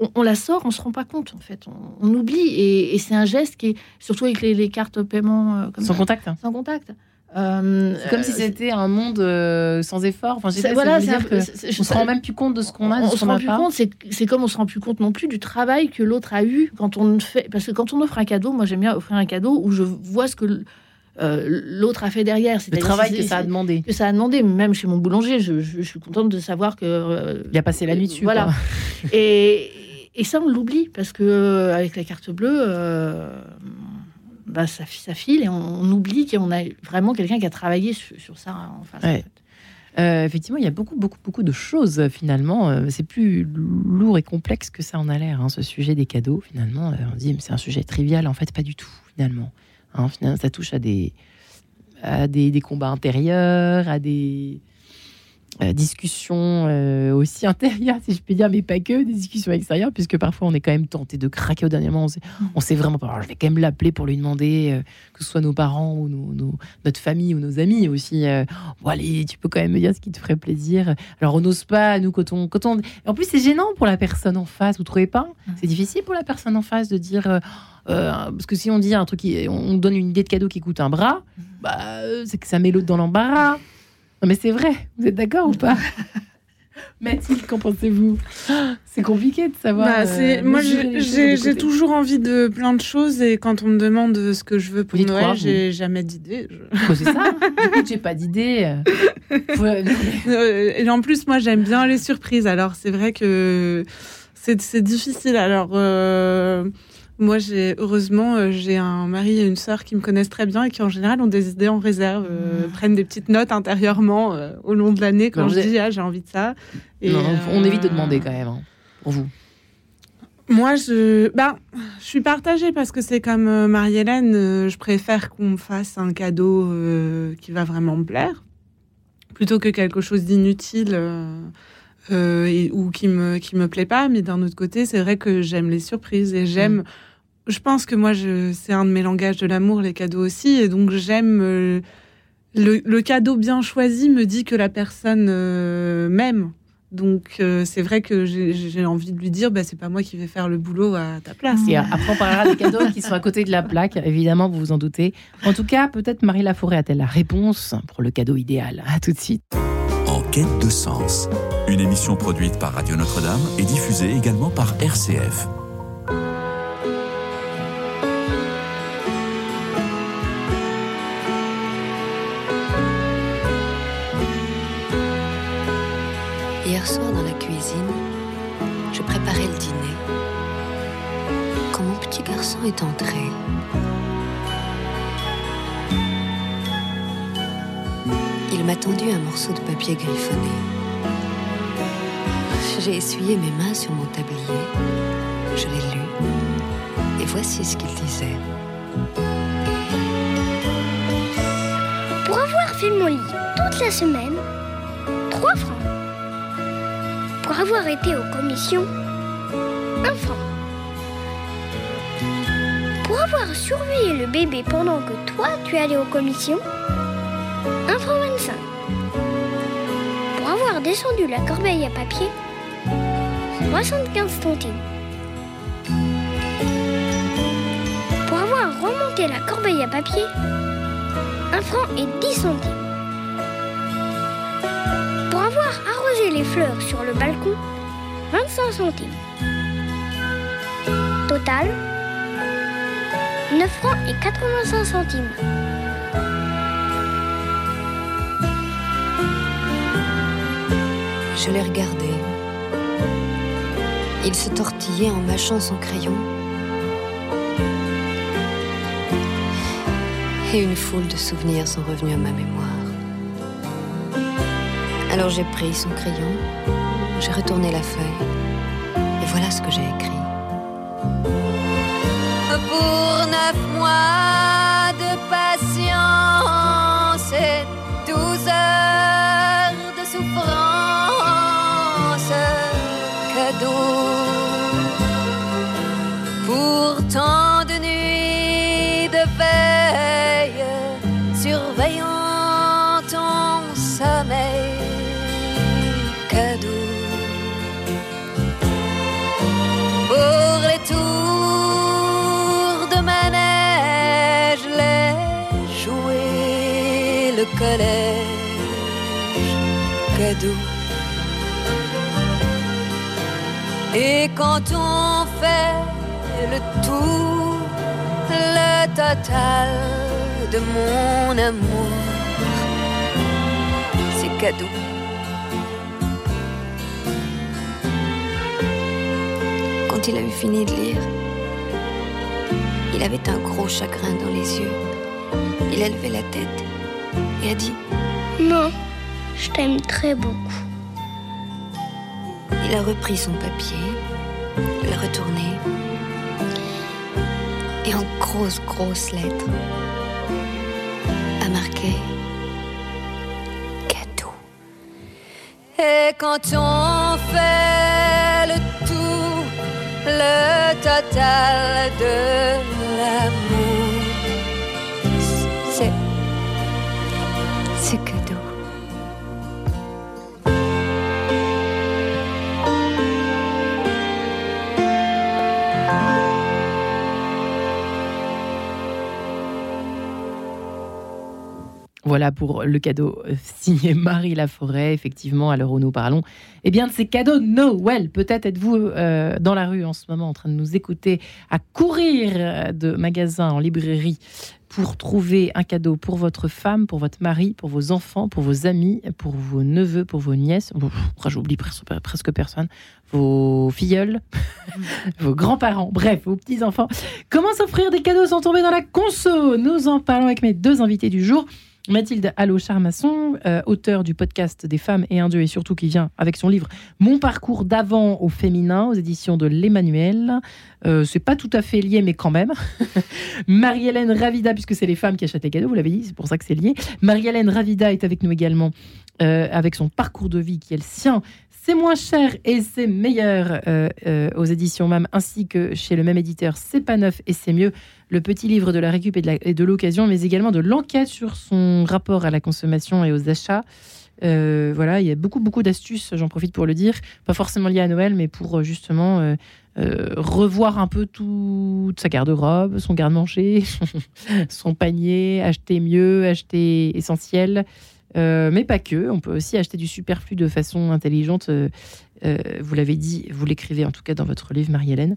on, on la sort, on se rend pas compte en fait, on, on oublie et, et c'est un geste qui est surtout avec les, les cartes paiement euh, comme
Sans
ça,
contact.
sans contact. Euh,
C'est comme si c'était un monde euh, sans effort. Enfin, je sais
c'est-
pas,
voilà,
ça
peu-
que
c'est- je-
on se rend même plus compte de ce qu'on a, de
on
ce
se rend plus
pas.
compte, c'est c'est comme on se rend plus compte non plus du travail que l'autre a eu quand on fait. Parce que quand on offre un cadeau, moi j'aime bien offrir un cadeau où je vois ce que l'autre a fait derrière.
Le travail que ça a demandé.
que ça a demandé, même chez mon boulanger, je, je- je suis contente de savoir que. euh,
Il a passé la nuit dessus.
Voilà.
quoi.
et, et ça, on l'oublie parce que euh, avec la carte bleue, euh, bah, ça, ça file et on, on oublie qu'on a vraiment quelqu'un qui a travaillé sur, sur ça en face. en
Ouais.
fait.
Euh, effectivement, il y a beaucoup, beaucoup, beaucoup de choses euh, finalement. Euh, c'est plus lourd et complexe que ça en a l'air, hein, ce sujet des cadeaux. Finalement, Euh, on dit mais c'est un sujet trivial. En fait, pas du tout. Finalement, Hein, finalement ça touche à des, à des, des combats intérieurs, à des euh, discussions euh, aussi [LAUGHS] intérieures, si je puis dire, mais pas que des discussions extérieures, puisque parfois on est quand même tenté de craquer au dernier moment. On sait, on sait vraiment pas. Alors, je vais quand même l'appeler pour lui demander, euh, que ce soit nos parents ou nos- nos- notre famille ou nos amis aussi. Bon, allez, tu peux quand même me dire ce qui te ferait plaisir. Alors, on n'ose pas, nous, quand on. Quand on... En plus, c'est gênant pour la personne en face, vous trouvez pas? C'est difficile pour la personne en face de dire. euh, parce que si on dit un truc, qui, on donne une idée de cadeau qui coûte un bras, bah, euh, c'est que ça met l'autre dans l'embarras. Non, mais c'est vrai, vous êtes d'accord ou pas? [LAUGHS] Mathilde, qu'en pensez-vous? C'est compliqué de savoir.
Bah,
euh,
moi, j'ai- toujours envie de plein de choses et quand on me demande ce que je veux pour Noël, j'ai jamais d'idée. Je-
Quoi, c'est ça [LAUGHS] j'ai pas d'idée. [LAUGHS] euh.
Et en plus, moi, j'aime bien les surprises. Alors, c'est vrai que c'est c'est difficile. Alors, euh, moi, j'ai heureusement, euh, j'ai un mari et une sœur qui me connaissent très bien et qui, en général, ont des idées en réserve, euh, prennent des petites notes intérieurement euh, au long de l'année quand
Non,
je dis ah j'ai envie de ça. Et,
Non, on évite de demander quand même, hein, pour vous.
Moi, je, bah, je suis partagée parce que c'est comme Marie-Hélène, je préfère qu'on me fasse un cadeau euh, qui va vraiment me plaire plutôt que quelque chose d'inutile euh, et- ou qui me qui me plaît pas. Mais d'un autre côté, c'est vrai que j'aime les surprises et j'aime. Je pense que moi, je, c'est un de mes langages de l'amour, les cadeaux aussi, et donc j'aime. euh, le, le cadeau bien choisi me dit que la personne euh, m'aime. Donc euh, c'est vrai que j'ai j'ai envie de lui dire, bah, c'est pas moi qui vais faire le boulot à ta place.
Et après, on parlera des cadeaux qui sont à côté de la plaque, évidemment, vous vous en doutez. En tout cas, peut-être Marie Laforêt a-t-elle la réponse pour le cadeau idéal. À tout de suite.
En quête de sens. Une émission produite par Radio Notre-Dame et diffusée également par RCF.
Hier soir dans la cuisine, je préparais le dîner. Quand mon petit garçon est entré, il m'a tendu un morceau de papier griffonné. J'ai essuyé mes mains sur mon tablier. Je l'ai lu. Et voici ce qu'il disait.
Pour avoir fait mon lit toute la semaine, 3 francs. Pour avoir été aux commissions, 1 franc. Pour avoir surveillé le bébé pendant que toi tu allais aux commissions, 1 franc 25. Pour avoir descendu la corbeille à papier, 75 centimes. Pour avoir remonté la corbeille à papier, 1 franc et 10 centimes. Les fleurs sur le balcon, 25 centimes. Total, 9 francs et 85 centimes.
Je l'ai regardé. Il se tortillait en mâchant son crayon. Et une foule de souvenirs sont revenus à ma mémoire. Alors j'ai pris son crayon, j'ai retourné la feuille, et voilà ce que j'ai écrit. Pour neuf mois quand on fait le tout, le total de mon amour, c'est cadeau. Quand il a eu fini de lire, il avait un gros chagrin dans les yeux. Il a levé la tête et a dit
Non, je t'aime très beaucoup.
Il a repris son papier, l'a retourné, et en grosses, grosses lettres, a marqué cadeau. Et quand on fait le tout, le total de
Voilà pour le cadeau euh, signé [LAUGHS] Marie Laforêt, effectivement, à l'heure où nous parlons. Eh bien, de ces cadeaux de Noël, peut-être êtes-vous euh, dans la rue en ce moment en train de nous écouter, à courir euh, de magasin en librairie pour trouver un cadeau pour votre femme, pour votre mari, pour vos enfants, pour vos amis, pour vos neveux, pour vos nièces. J'oublie presque, presque personne. Vos filleuls, [LAUGHS] vos grands-parents, bref, vos petits-enfants. Comment s'offrir des cadeaux sans tomber dans la conso? Nous en parlons avec mes deux invités du jour. Mathilde Allo Charmasson, euh, auteure du podcast Des femmes et un dieu, et surtout qui vient avec son livre Mon parcours d'avant au féminin aux éditions de l'Emmanuel. Euh, c'est pas tout à fait lié, mais quand même. [LAUGHS] Marie-Hélène Ravida, puisque c'est les femmes qui achètent les cadeaux, vous l'avez dit, c'est pour ça que c'est lié. Marie-Hélène Ravida est avec nous également euh, avec son parcours de vie qui est le sien. C'est moins cher et c'est meilleur euh, euh, aux éditions MAM, ainsi que chez le même éditeur C'est pas neuf et c'est mieux. Le petit livre de la récup et de l'occasion, mais également de l'enquête sur son rapport à la consommation et aux achats. Euh, voilà, il y a beaucoup, beaucoup d'astuces, j'en profite pour le dire. Pas forcément liées à Noël, mais pour justement revoir un peu toute sa garde-robe, son garde-manger, [LAUGHS] son panier, acheter mieux, acheter essentiel. Euh, mais pas que, on peut aussi acheter du superflu de façon intelligente. euh, euh, vous l'avez dit, vous l'écrivez en tout cas dans votre livre, Marie-Hélène.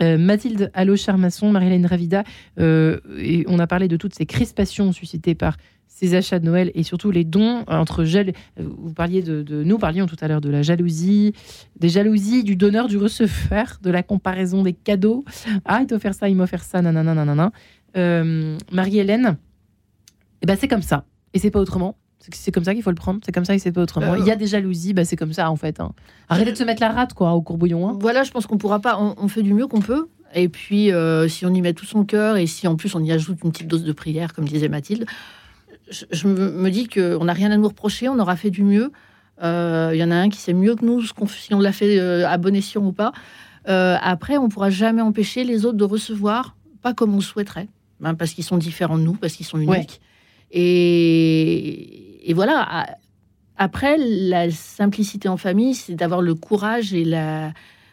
Mathilde Allo Charmasson, Marie-Hélène Ravida, on a parlé de toutes ces crispations suscitées par ces achats de Noël et surtout les dons entre gel. Vous parliez de, nous parlions tout à l'heure de la jalousie, des jalousies du donneur, du receveur, de la comparaison des cadeaux. Ah, il t'a offert ça, il m'a offert ça, nanana, nanana. Marie-Hélène, eh ben c'est comme ça et c'est pas autrement. C'est- comme ça qu'il faut le prendre, c'est comme ça et c'est pas autrement.
Euh,
Il y a des jalousies, bah c'est comme ça en fait. hein. Arrêtez de se mettre la rate quoi au courbouillon. hein.
Voilà, je pense qu'on pourra pas. On, on fait du mieux qu'on peut. Et puis, euh, si on y met tout son cœur et si en plus on y ajoute une petite dose de prière, comme disait Mathilde, je, je me, dis qu'on n'a rien à nous reprocher. On aura fait du mieux. Euh, Il y en a un qui sait mieux que nous, si on l'a fait euh, à bon escient ou pas. Euh, après, on pourra jamais empêcher les autres de recevoir pas comme on souhaiterait, hein, parce qu'ils sont différents de nous, parce qu'ils sont uniques. Et, et, voilà. Après, la simplicité en famille, c'est d'avoir le courage et la.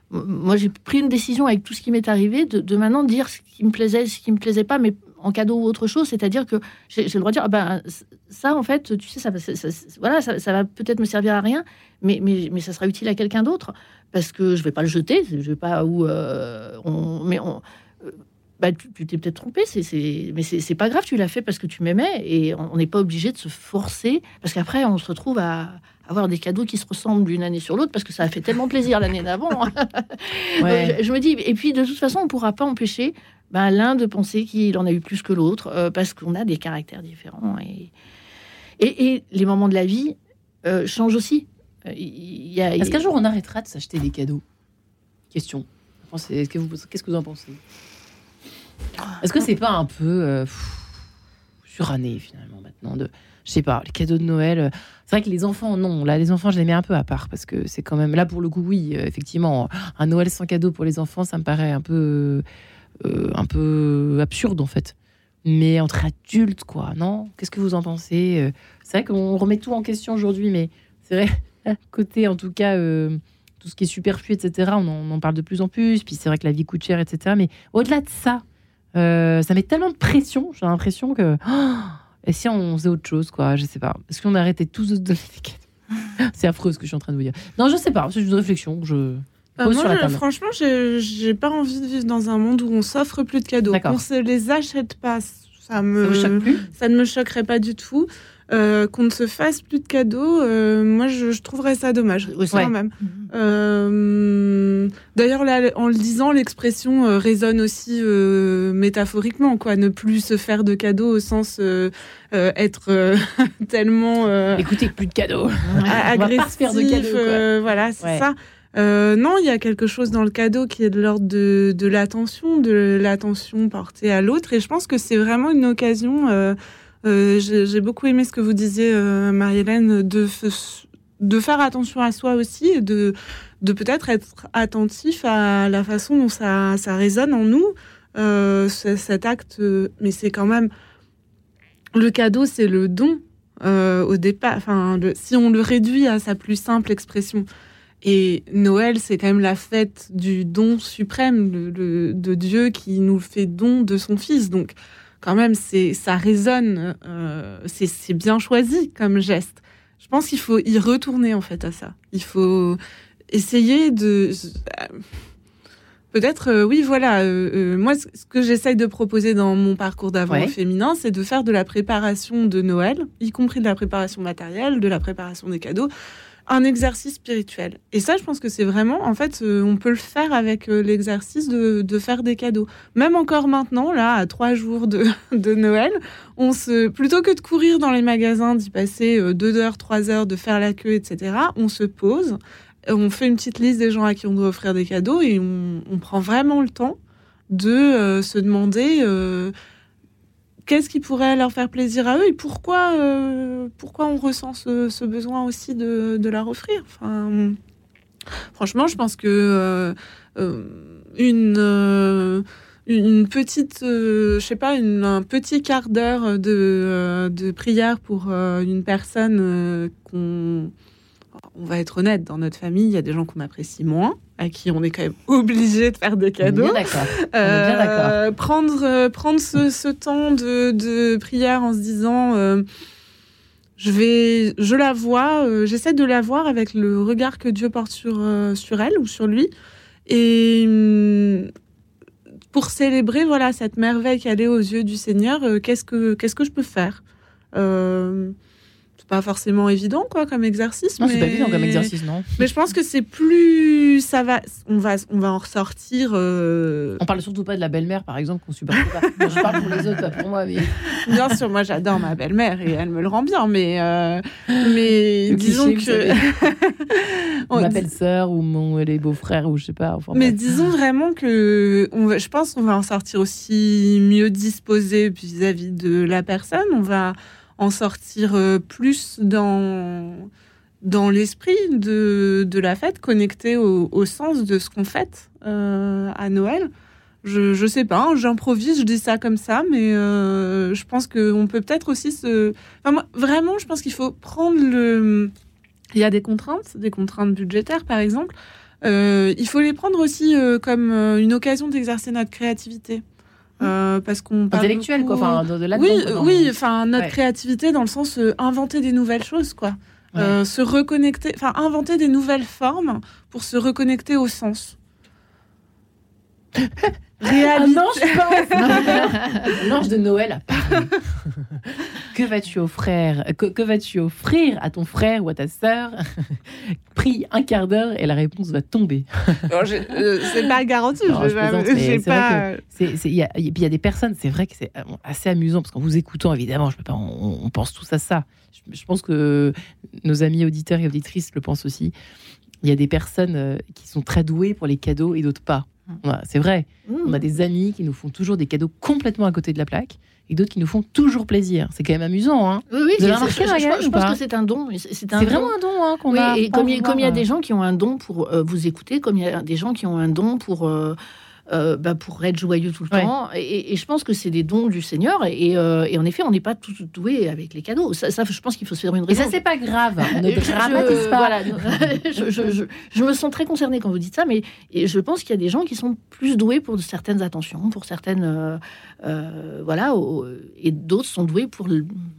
Moi, j'ai pris une décision avec tout ce qui m'est arrivé de, maintenant dire ce qui me plaisait, ce qui me plaisait pas, mais en cadeau ou autre chose. C'est-à-dire que j'ai le droit de dire, ah ben, ça, en fait, tu sais, ça, ça, voilà, ça, ça va peut-être me servir à rien, mais, mais, mais ça sera utile à quelqu'un d'autre parce que je vais pas le jeter. Je vais pas où euh, on, mais on, bah, tu t'es peut-être trompé, c'est, mais c'est pas grave, tu l'as fait parce que tu m'aimais et on n'est pas obligé de se forcer parce qu'après on se retrouve à avoir des cadeaux qui se ressemblent d'une année sur l'autre parce que ça a fait tellement plaisir l'année d'avant. [LAUGHS] [LAUGHS] ouais. je, me dis, et puis de toute façon, on pourra pas empêcher ben, l'un de penser qu'il en a eu plus que l'autre euh, parce qu'on a des caractères différents et, et, les moments de la vie euh, changent aussi.
Euh, Est-ce qu'un jour on arrêtera de s'acheter des cadeaux? Question. Qu'est-ce que vous en pensez? Est-ce que c'est pas un peu euh, suranné finalement maintenant de, je sais pas, les cadeaux de Noël. Euh, c'est vrai que les enfants, non. Là, les enfants, je les mets un peu à part parce que c'est quand même là pour le coup, oui, euh, effectivement, un Noël sans cadeau pour les enfants, ça me paraît un peu, un peu absurde en fait. Mais entre adultes, quoi, non? Qu'est-ce que vous en pensez C'est vrai qu'on remet tout en question aujourd'hui, mais c'est vrai, côté en tout cas tout ce qui est superflu, etc. On en, on en, parle de plus en plus. Puis c'est vrai que la vie coûte cher, etc. Mais au-delà de ça, euh, ça met tellement de pression. J'ai l'impression que. [GASPS] et si on faisait autre chose, quoi Je sais pas. Est-ce qu'on arrêtait tous de donner des cadeaux? [LAUGHS] C'est affreux ce que je suis en train de vous dire. Non, je sais pas. C'est une réflexion. Je.
Euh, moi, franchement, j'ai pas envie de vivre dans un monde où on s'offre plus de cadeaux. On se les achète pas. Ça me,
ça, plus?
ça ne me choquerait pas du tout. Euh, qu'on ne se fasse plus de cadeaux, euh, moi je, trouverais ça dommage quand même. Mhm. Euh, d'ailleurs, en le disant, l'expression résonne aussi métaphoriquement, quoi. Ne plus se faire de cadeaux au sens être [LAUGHS] tellement.
Écoutez, plus de cadeaux. [LAUGHS]
agressif. faire de cadeaux, voilà, c'est ça. non, il y a quelque chose dans le cadeau qui est de l'ordre de, de l'attention, de l'attention portée à l'autre, et je pense que c'est vraiment une occasion euh, j'ai beaucoup aimé ce que vous disiez, euh, Marie-Hélène, de, de faire attention à soi aussi, et de, de peut-être être attentif à la façon dont ça, ça résonne en nous, euh, cet acte. Mais c'est quand même. Le cadeau, c'est le don au départ. Enfin, si on le réduit à sa plus simple expression. Et Noël, c'est quand même la fête du don suprême de Dieu qui nous fait don de son Fils. Donc, quand même, c'est ça résonne, euh, c'est bien choisi comme geste. Je pense qu'il faut y retourner en fait à ça. Il faut essayer de peut-être euh, oui voilà euh, moi ce que j'essaye de proposer dans mon parcours d'avant féminin c'est de faire de la préparation de Noël y compris de la préparation matérielle de la préparation des cadeaux un exercice spirituel. Et ça, je pense que c'est vraiment, en fait, euh, on peut le faire avec euh, l'exercice de, de, faire des cadeaux. Même encore maintenant, là, à trois jours de, [LAUGHS] de, Noël, on se, plutôt que de courir dans les magasins, d'y passer euh, deux heures, trois heures, de faire la queue, etc., on se pose, on fait une petite liste des gens à qui on doit offrir des cadeaux et on, on prend vraiment le temps de se demander qu'est-ce qui pourrait leur faire plaisir à eux et pourquoi, euh, pourquoi on ressent ce, besoin aussi de, de leur offrir. Enfin, franchement, je pense que euh, euh, une une petite, je sais pas, un petit quart d'heure de, de prière pour une personne qu'on on va être honnête, dans notre famille, il y a des gens qu'on apprécie moins, à qui on est quand même [LAUGHS] obligé de faire des cadeaux.
d'accord. Euh,
prendre euh, prendre ce, temps de, prière en se disant, euh, je vais, je la vois, j'essaie de la voir avec le regard que Dieu porte sur sur elle ou sur lui, et hum, pour célébrer voilà cette merveille qu'elle est aux yeux du Seigneur, qu'est-ce que qu'est-ce que je peux faire? Pas forcément évident quoi comme exercice.
Non, mais... c'est pas évident comme exercice, non.
Mais je pense que c'est plus, ça va, on va, on va en ressortir. Euh,
on parle surtout pas de la belle-mère, par exemple, qu'on supporte pas. [LAUGHS] je parle pour les autres, pas pour moi. Mais...
Bien sûr, moi j'adore ma belle-mère et elle me le rend bien, mais euh, mais disons que [LAUGHS]
on ma belle-sœur ou mon les beaux-frères ou je sais pas. Enfin,
mais disons vraiment que on va, je pense qu'on va en sortir aussi mieux disposé vis-à-vis de la personne. On va en sortir euh, plus dans, dans l'esprit de, de, la fête, connecté au, au, sens de ce qu'on fête euh, à Noël. Je, je sais pas, hein, j'improvise, je dis ça comme ça, mais euh, je pense qu'on peut peut-être aussi se. Enfin, moi, vraiment, je pense qu'il faut prendre le. Il y a des contraintes, des contraintes budgétaires par exemple. Il faut les prendre aussi comme une occasion d'exercer notre créativité. Euh, parce qu'on
Intellectuel, quoi. Enfin, de, de
oui, oui, enfin notre
Ouais.
créativité dans le sens euh, inventer des nouvelles choses, quoi. Euh, se reconnecter, enfin inventer des nouvelles formes pour se reconnecter au sens. [LAUGHS]
Un
Réalité.
ange pense [LAUGHS] Un ange de Noël à Paris. que vas-tu offrir que, que vas-tu offrir à ton frère ou à ta sœur? Pris un quart d'heure et la réponse va tomber.
Euh, c'est pas garanti. Je
je
vais pas-
il y a, et puis il y a des personnes, c'est vrai que c'est euh, assez amusant parce qu'en vous écoutant, évidemment, je peux pas, on, on pense tous à ça. Je, je pense que nos amis auditeurs et auditrices le pensent aussi. Il y a des personnes euh, qui sont très douées pour les cadeaux et d'autres pas. Voilà, c'est vrai. On a des amis qui nous font toujours des cadeaux complètement à côté de la plaque et d'autres qui nous font toujours plaisir. C'est quand même amusant. Hein
Oui, oui,
remarqué,
je, je- pense que c'est un don. C'est
vraiment un don hein, qu'on
Oui,
a.
et comme il, y a
euh,
des gens qui ont un don pour euh, vous écouter, comme il y a des gens qui ont un don pour, euh, euh, bah, pour être joyeux tout le
Ouais.
temps, et, et je pense que c'est des dons du Seigneur, et, euh, et en effet, on n'est pas tous doués avec les cadeaux. Ça, ça, je pense qu'il faut se faire une
Et ça,
raison.
c'est pas grave. On [LAUGHS] ne
Je- je-
dramatise pas.
voilà, [LAUGHS] je, je- je- je me sens très concernée quand vous dites ça, mais et je pense qu'il y a des gens qui sont plus doués pour certaines attentions, pour certaines. euh, voilà, et d'autres sont doués pour.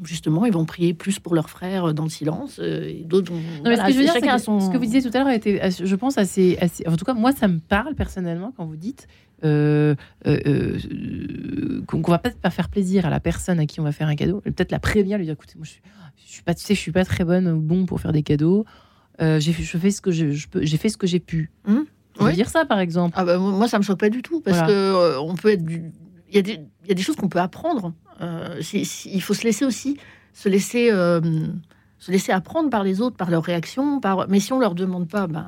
Justement, ils vont prier plus pour leurs frères dans le silence, et d'autres vont.
Non, mais
voilà,
ce que je veux dire,
chacun
c'est
a
que
son.
ce que vous disiez tout à l'heure était, je pense, assez, assez- En tout cas, moi, ça me parle personnellement quand vous dites euh, euh, euh, qu'on va peut-être pas faire plaisir à la personne à qui on va faire un cadeau, peut-être la prévenir, lui dire écoutez, moi, je suis, je suis pas, tu sais, je suis pas très bonne ou bon pour faire des cadeaux. J'ai fait- je fais ce que je, je peux, j'ai fait ce que j'ai pu.
Hum,
On
oui.
dire ça, par exemple.
Ah bah, moi, ça me choque pas du tout, parce
Voilà.
que on peut être. du- Il y, a des- il y a des choses qu'on peut apprendre. Il faut se laisser aussi, se laisser, se laisser apprendre par les autres, par leurs réactions. Par... Mais si on leur demande pas, ben.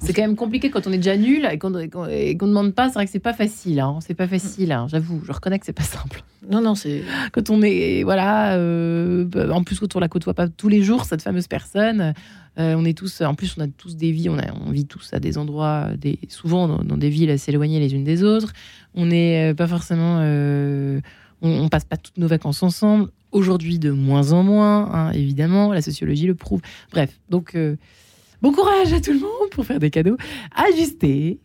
C'est quand même compliqué quand on est déjà nul et qu'on ne demande pas. C'est vrai que c'est pas facile. Hein. C'est pas facile. hein. J'avoue, je reconnais que c'est pas simple.
Non, non, c'est.
quand on est voilà euh, en plus quand on la côtoie pas tous les jours cette fameuse personne euh, on est tous en plus on a tous des vies on, a, on vit tous à des endroits des souvent dans, dans des villes assez éloignées les unes des autres on n'est euh, pas forcément euh, on, on passe pas toutes nos vacances ensemble aujourd'hui de moins en moins hein, évidemment la sociologie le prouve bref donc euh, bon courage à tout le monde pour faire des cadeaux ajustés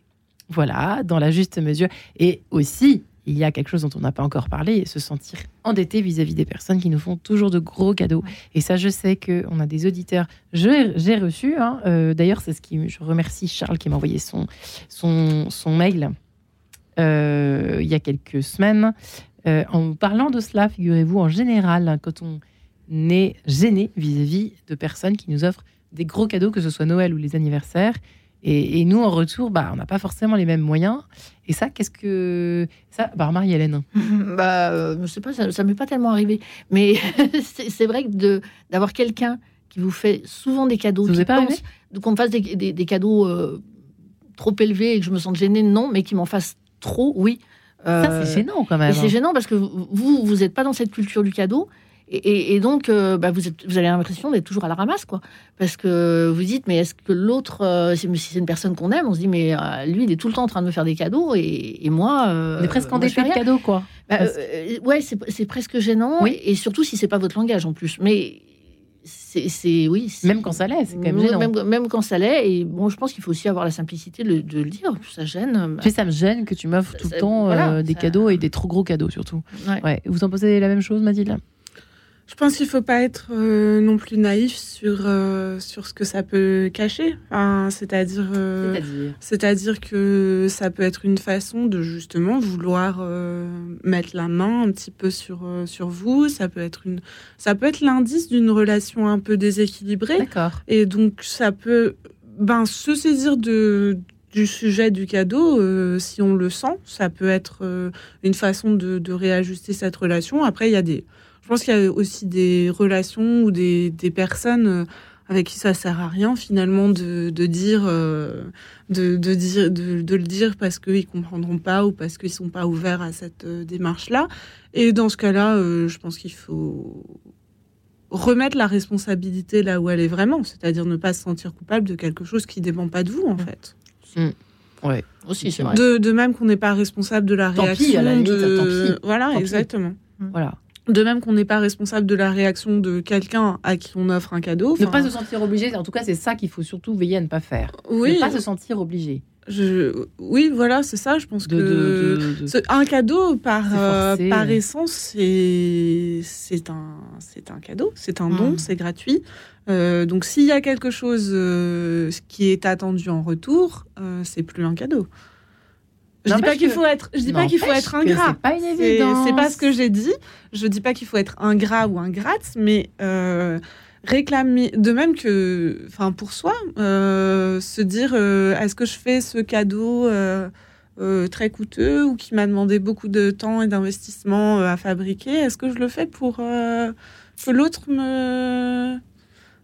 voilà dans la juste mesure et aussi il y a quelque chose dont on n'a pas encore parlé, se sentir endetté vis-à-vis des personnes qui nous font toujours de gros cadeaux. Et ça, je sais qu'on a des auditeurs. J'ai reçu, hein, euh, d'ailleurs, c'est ce qui, je remercie Charles qui m'a envoyé son, son, mail euh, il y a quelques semaines. Euh, en parlant de cela, figurez-vous, en général, quand on est gêné vis-à-vis de personnes qui nous offrent des gros cadeaux, que ce soit Noël ou les anniversaires, et, et nous, en retour, bah, on n'a pas forcément les mêmes moyens. Et ça, qu'est-ce que. Ça, bah, Marie-Hélène. [LAUGHS]
bah, euh, je sais pas, ça, ça m'est pas tellement arrivé. Mais [LAUGHS] c'est vrai que d'avoir quelqu'un qui vous fait souvent des cadeaux,
Ça vous est pas
pense me fasse des, des- des cadeaux euh, trop élevés et que je me sente gênée, non, mais qui m'en fasse trop, oui.
Ça,
Euh,
c'est gênant quand même.
C'est gênant parce que vous, vous n'êtes pas dans cette culture du cadeau. Et, et- et donc, euh, bah, vous, êtes, vous avez l'impression d'être toujours à la ramasse, quoi. Parce que vous dites, mais est-ce que l'autre, euh, si c'est une personne qu'on aime, on se dit, mais euh, lui, il est tout le temps en train de me faire des cadeaux, et, et moi.
On est presque endetté de cadeaux, quoi.
Bah, ouais, c'est presque gênant.
Oui.
Et, surtout si c'est pas votre langage en plus. Mais c'est oui.
Même quand ça l'est, c'est quand même gênant.
Même, même quand ça l'est. Et bon, je pense qu'il faut aussi avoir la simplicité de, le- de le dire. Ça gêne.
Tu sais, ça me gêne que tu m'offres tout le temps euh, des
ça-
cadeaux et des trop gros cadeaux, surtout.
Ouais.
Ouais. Vous en pensez la même chose, Mathilde?
Je pense qu'il faut pas être euh, non plus naïf sur, euh, sur ce que ça peut cacher. Enfin, c'est-à-dire. euh,
C'est-à-dire
que ça peut être une façon de justement vouloir mettre la main un petit peu sur, sur vous. Ça peut être une, ça peut être l'indice d'une relation un peu déséquilibrée.
D'accord.
Et donc ça peut, ben, se saisir de du sujet du cadeau, euh, si on le sent, ça peut être euh, une façon de, de réajuster cette relation. Après, il y a des, je pense qu'il y a aussi des relations ou des, des personnes euh, avec qui ça sert à rien finalement de, de dire, euh, de, de dire, de, de le dire parce qu'ils comprendront pas ou parce qu'ils sont pas ouverts à cette euh, démarche-là. Et dans ce cas-là, euh, je pense qu'il faut remettre la responsabilité là où elle est vraiment, c'est-à-dire ne pas se sentir coupable de quelque chose qui dépend pas de vous en fait.
Ouais.
Aussi, c'est vrai.
De, de même qu'on n'est pas responsable de la
Tant pis,
réaction.
à la limite,
de...
tant pis.
Voilà,
Tant pis.
exactement.
Voilà.
De même qu'on n'est pas responsable de la réaction de quelqu'un à qui on offre un cadeau.
Ne pas se sentir obligé, en tout cas, c'est ça qu'il faut surtout veiller à ne pas faire.
oui,
Ne pas se sentir obligé.
je... oui, voilà, c'est ça. Je pense
De,
que
de- de-
un cadeau par euh, par essence, c'est c'est un c'est un cadeau, c'est un don,
Mm.
c'est gratuit. Euh, donc s'il y a quelque chose euh, qui est attendu en retour, c'est plus un cadeau. Je dis pas qu'il faut être, je dis pas qu'il faut être ingrat.
C'est pas une
C'est
évidence.
c'est pas ce que j'ai dit. Je dis pas qu'il faut être ingrat ou ingrate, mais euh, réclamer, de même que, enfin pour soi, euh, se dire euh, est-ce que je fais ce cadeau euh, très coûteux ou qui m'a demandé beaucoup de temps et d'investissement à fabriquer, est-ce que je le fais pour que l'autre me,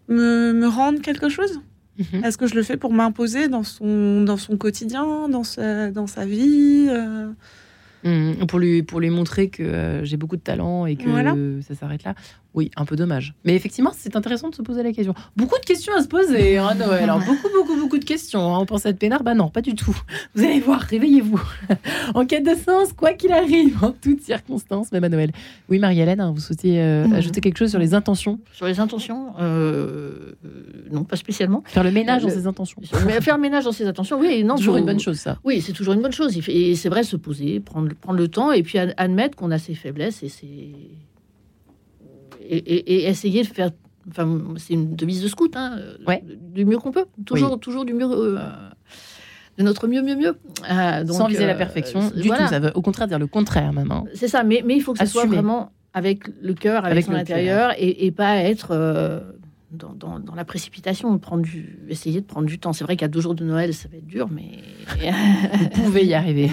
me me rende quelque chose?
Mhm.
Est-ce que je le fais pour m'imposer dans son dans son quotidien, dans sa dans sa vie euh,
Mhm. Pour, lui, pour lui montrer que euh, j'ai beaucoup de talent et que
Voilà.
ça s'arrête là. Oui, un peu dommage. Mais effectivement, c'est intéressant de se poser la question. Beaucoup de questions à se poser, hein, [LAUGHS] Noël. hein. Beaucoup, beaucoup, beaucoup de questions. hein. On pense être peinard Bah non, pas du tout. Vous allez voir, réveillez-vous. [LAUGHS] en quête de sens, quoi qu'il arrive, en toutes circonstances, même à Noël. Oui, Marie-Hélène, hein, vous souhaitiez euh,
Mhm.
ajouter quelque chose sur les intentions?
Sur les intentions, euh, euh, non, pas spécialement.
Faire le ménage dans ses intentions. [LAUGHS]
Mais faire le ménage dans ses intentions, oui, non,
toujours une bonne chose, ça.
Oui, c'est toujours une bonne chose. Et c'est vrai, se poser, prendre, prendre le temps et puis ad- admettre qu'on a ses faiblesses et ses. Et, et- et essayer de faire. Enfin, c'est une devise de scout, hein,
Ouais.
du mieux qu'on peut. Toujours, toujours du mieux. euh, de notre mieux, mieux, mieux. Euh, donc,
Sans viser la
euh,
perfection, du
voilà.
tout. Ça veut au contraire dire le contraire, hein.
C'est ça, mais, mais il faut que ce soit vraiment avec le cœur, avec,
Avec
son intérieur, et, et pas être euh, dans, dans- dans la précipitation, prendre du, essayer de prendre du temps. C'est vrai qu'à deux jours de Noël, ça va être dur, mais [LAUGHS]
Vous pouvez y arriver.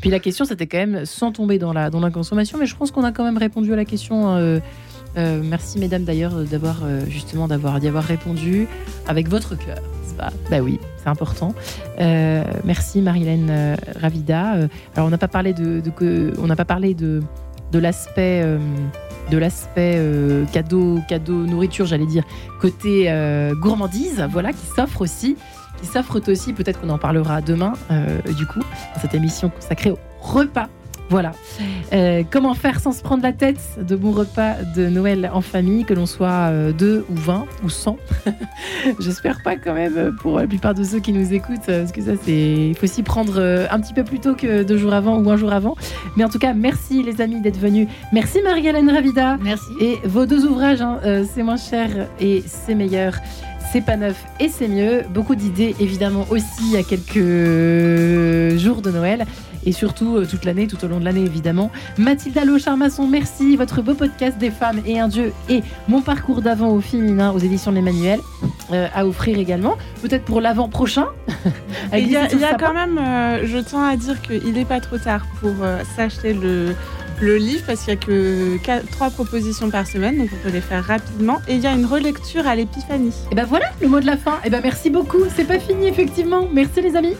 Puis la question, c'était quand même sans tomber dans la, dans la consommation, mais je pense qu'on a quand même répondu à la question. Euh, euh, merci mesdames d'ailleurs d'avoir euh, justement d'avoir d'y avoir répondu avec votre cœur. pas? Bah oui, c'est important. Euh, merci Marilène euh, Ravida. Euh, alors on n'a pas parlé de, on n'a pas parlé de de l'aspect euh, de l'aspect euh, cadeau cadeau nourriture, j'allais dire côté euh, gourmandise, voilà qui s'offre aussi qui s'offre aussi. Peut-être qu'on en parlera demain, euh, du coup, dans cette émission consacrée au repas. Voilà. Euh, comment faire sans se prendre la tête de bons repas de Noël en famille, que l'on soit euh, deux ou 20 ou 100 [LAUGHS] J'espère pas quand même euh, pour la plupart de ceux qui nous écoutent, euh, parce que ça, c'est. Il faut s'y prendre euh, un petit peu plus tôt que deux jours avant ou un jour avant. Mais en tout cas, merci les amis d'être venus. Merci Marie-Hélène Ravida.
merci.
Et vos deux ouvrages, hein, euh, c'est moins cher et c'est meilleur. C'est pas neuf et c'est mieux. Beaucoup d'idées, évidemment, aussi a quelques jours de Noël. Et surtout euh, toute l'année, tout au long de l'année, évidemment. Mathilda Charmasson, merci. Votre beau podcast des femmes et un dieu et mon parcours d'avant au féminin aux éditions de l'Emmanuel euh, à offrir également. Peut-être pour l'avant prochain. [LAUGHS]
Il y a, y quand même, euh, je tiens à dire qu'il n'est pas trop tard pour s'acheter le, le livre parce qu'il n'y a que quatre- trois propositions par semaine, donc on peut les faire rapidement. Et il y a une relecture à l'épiphanie.
Et ben voilà le mot de la fin. Et ben merci beaucoup. C'est pas fini, effectivement. Merci les amis.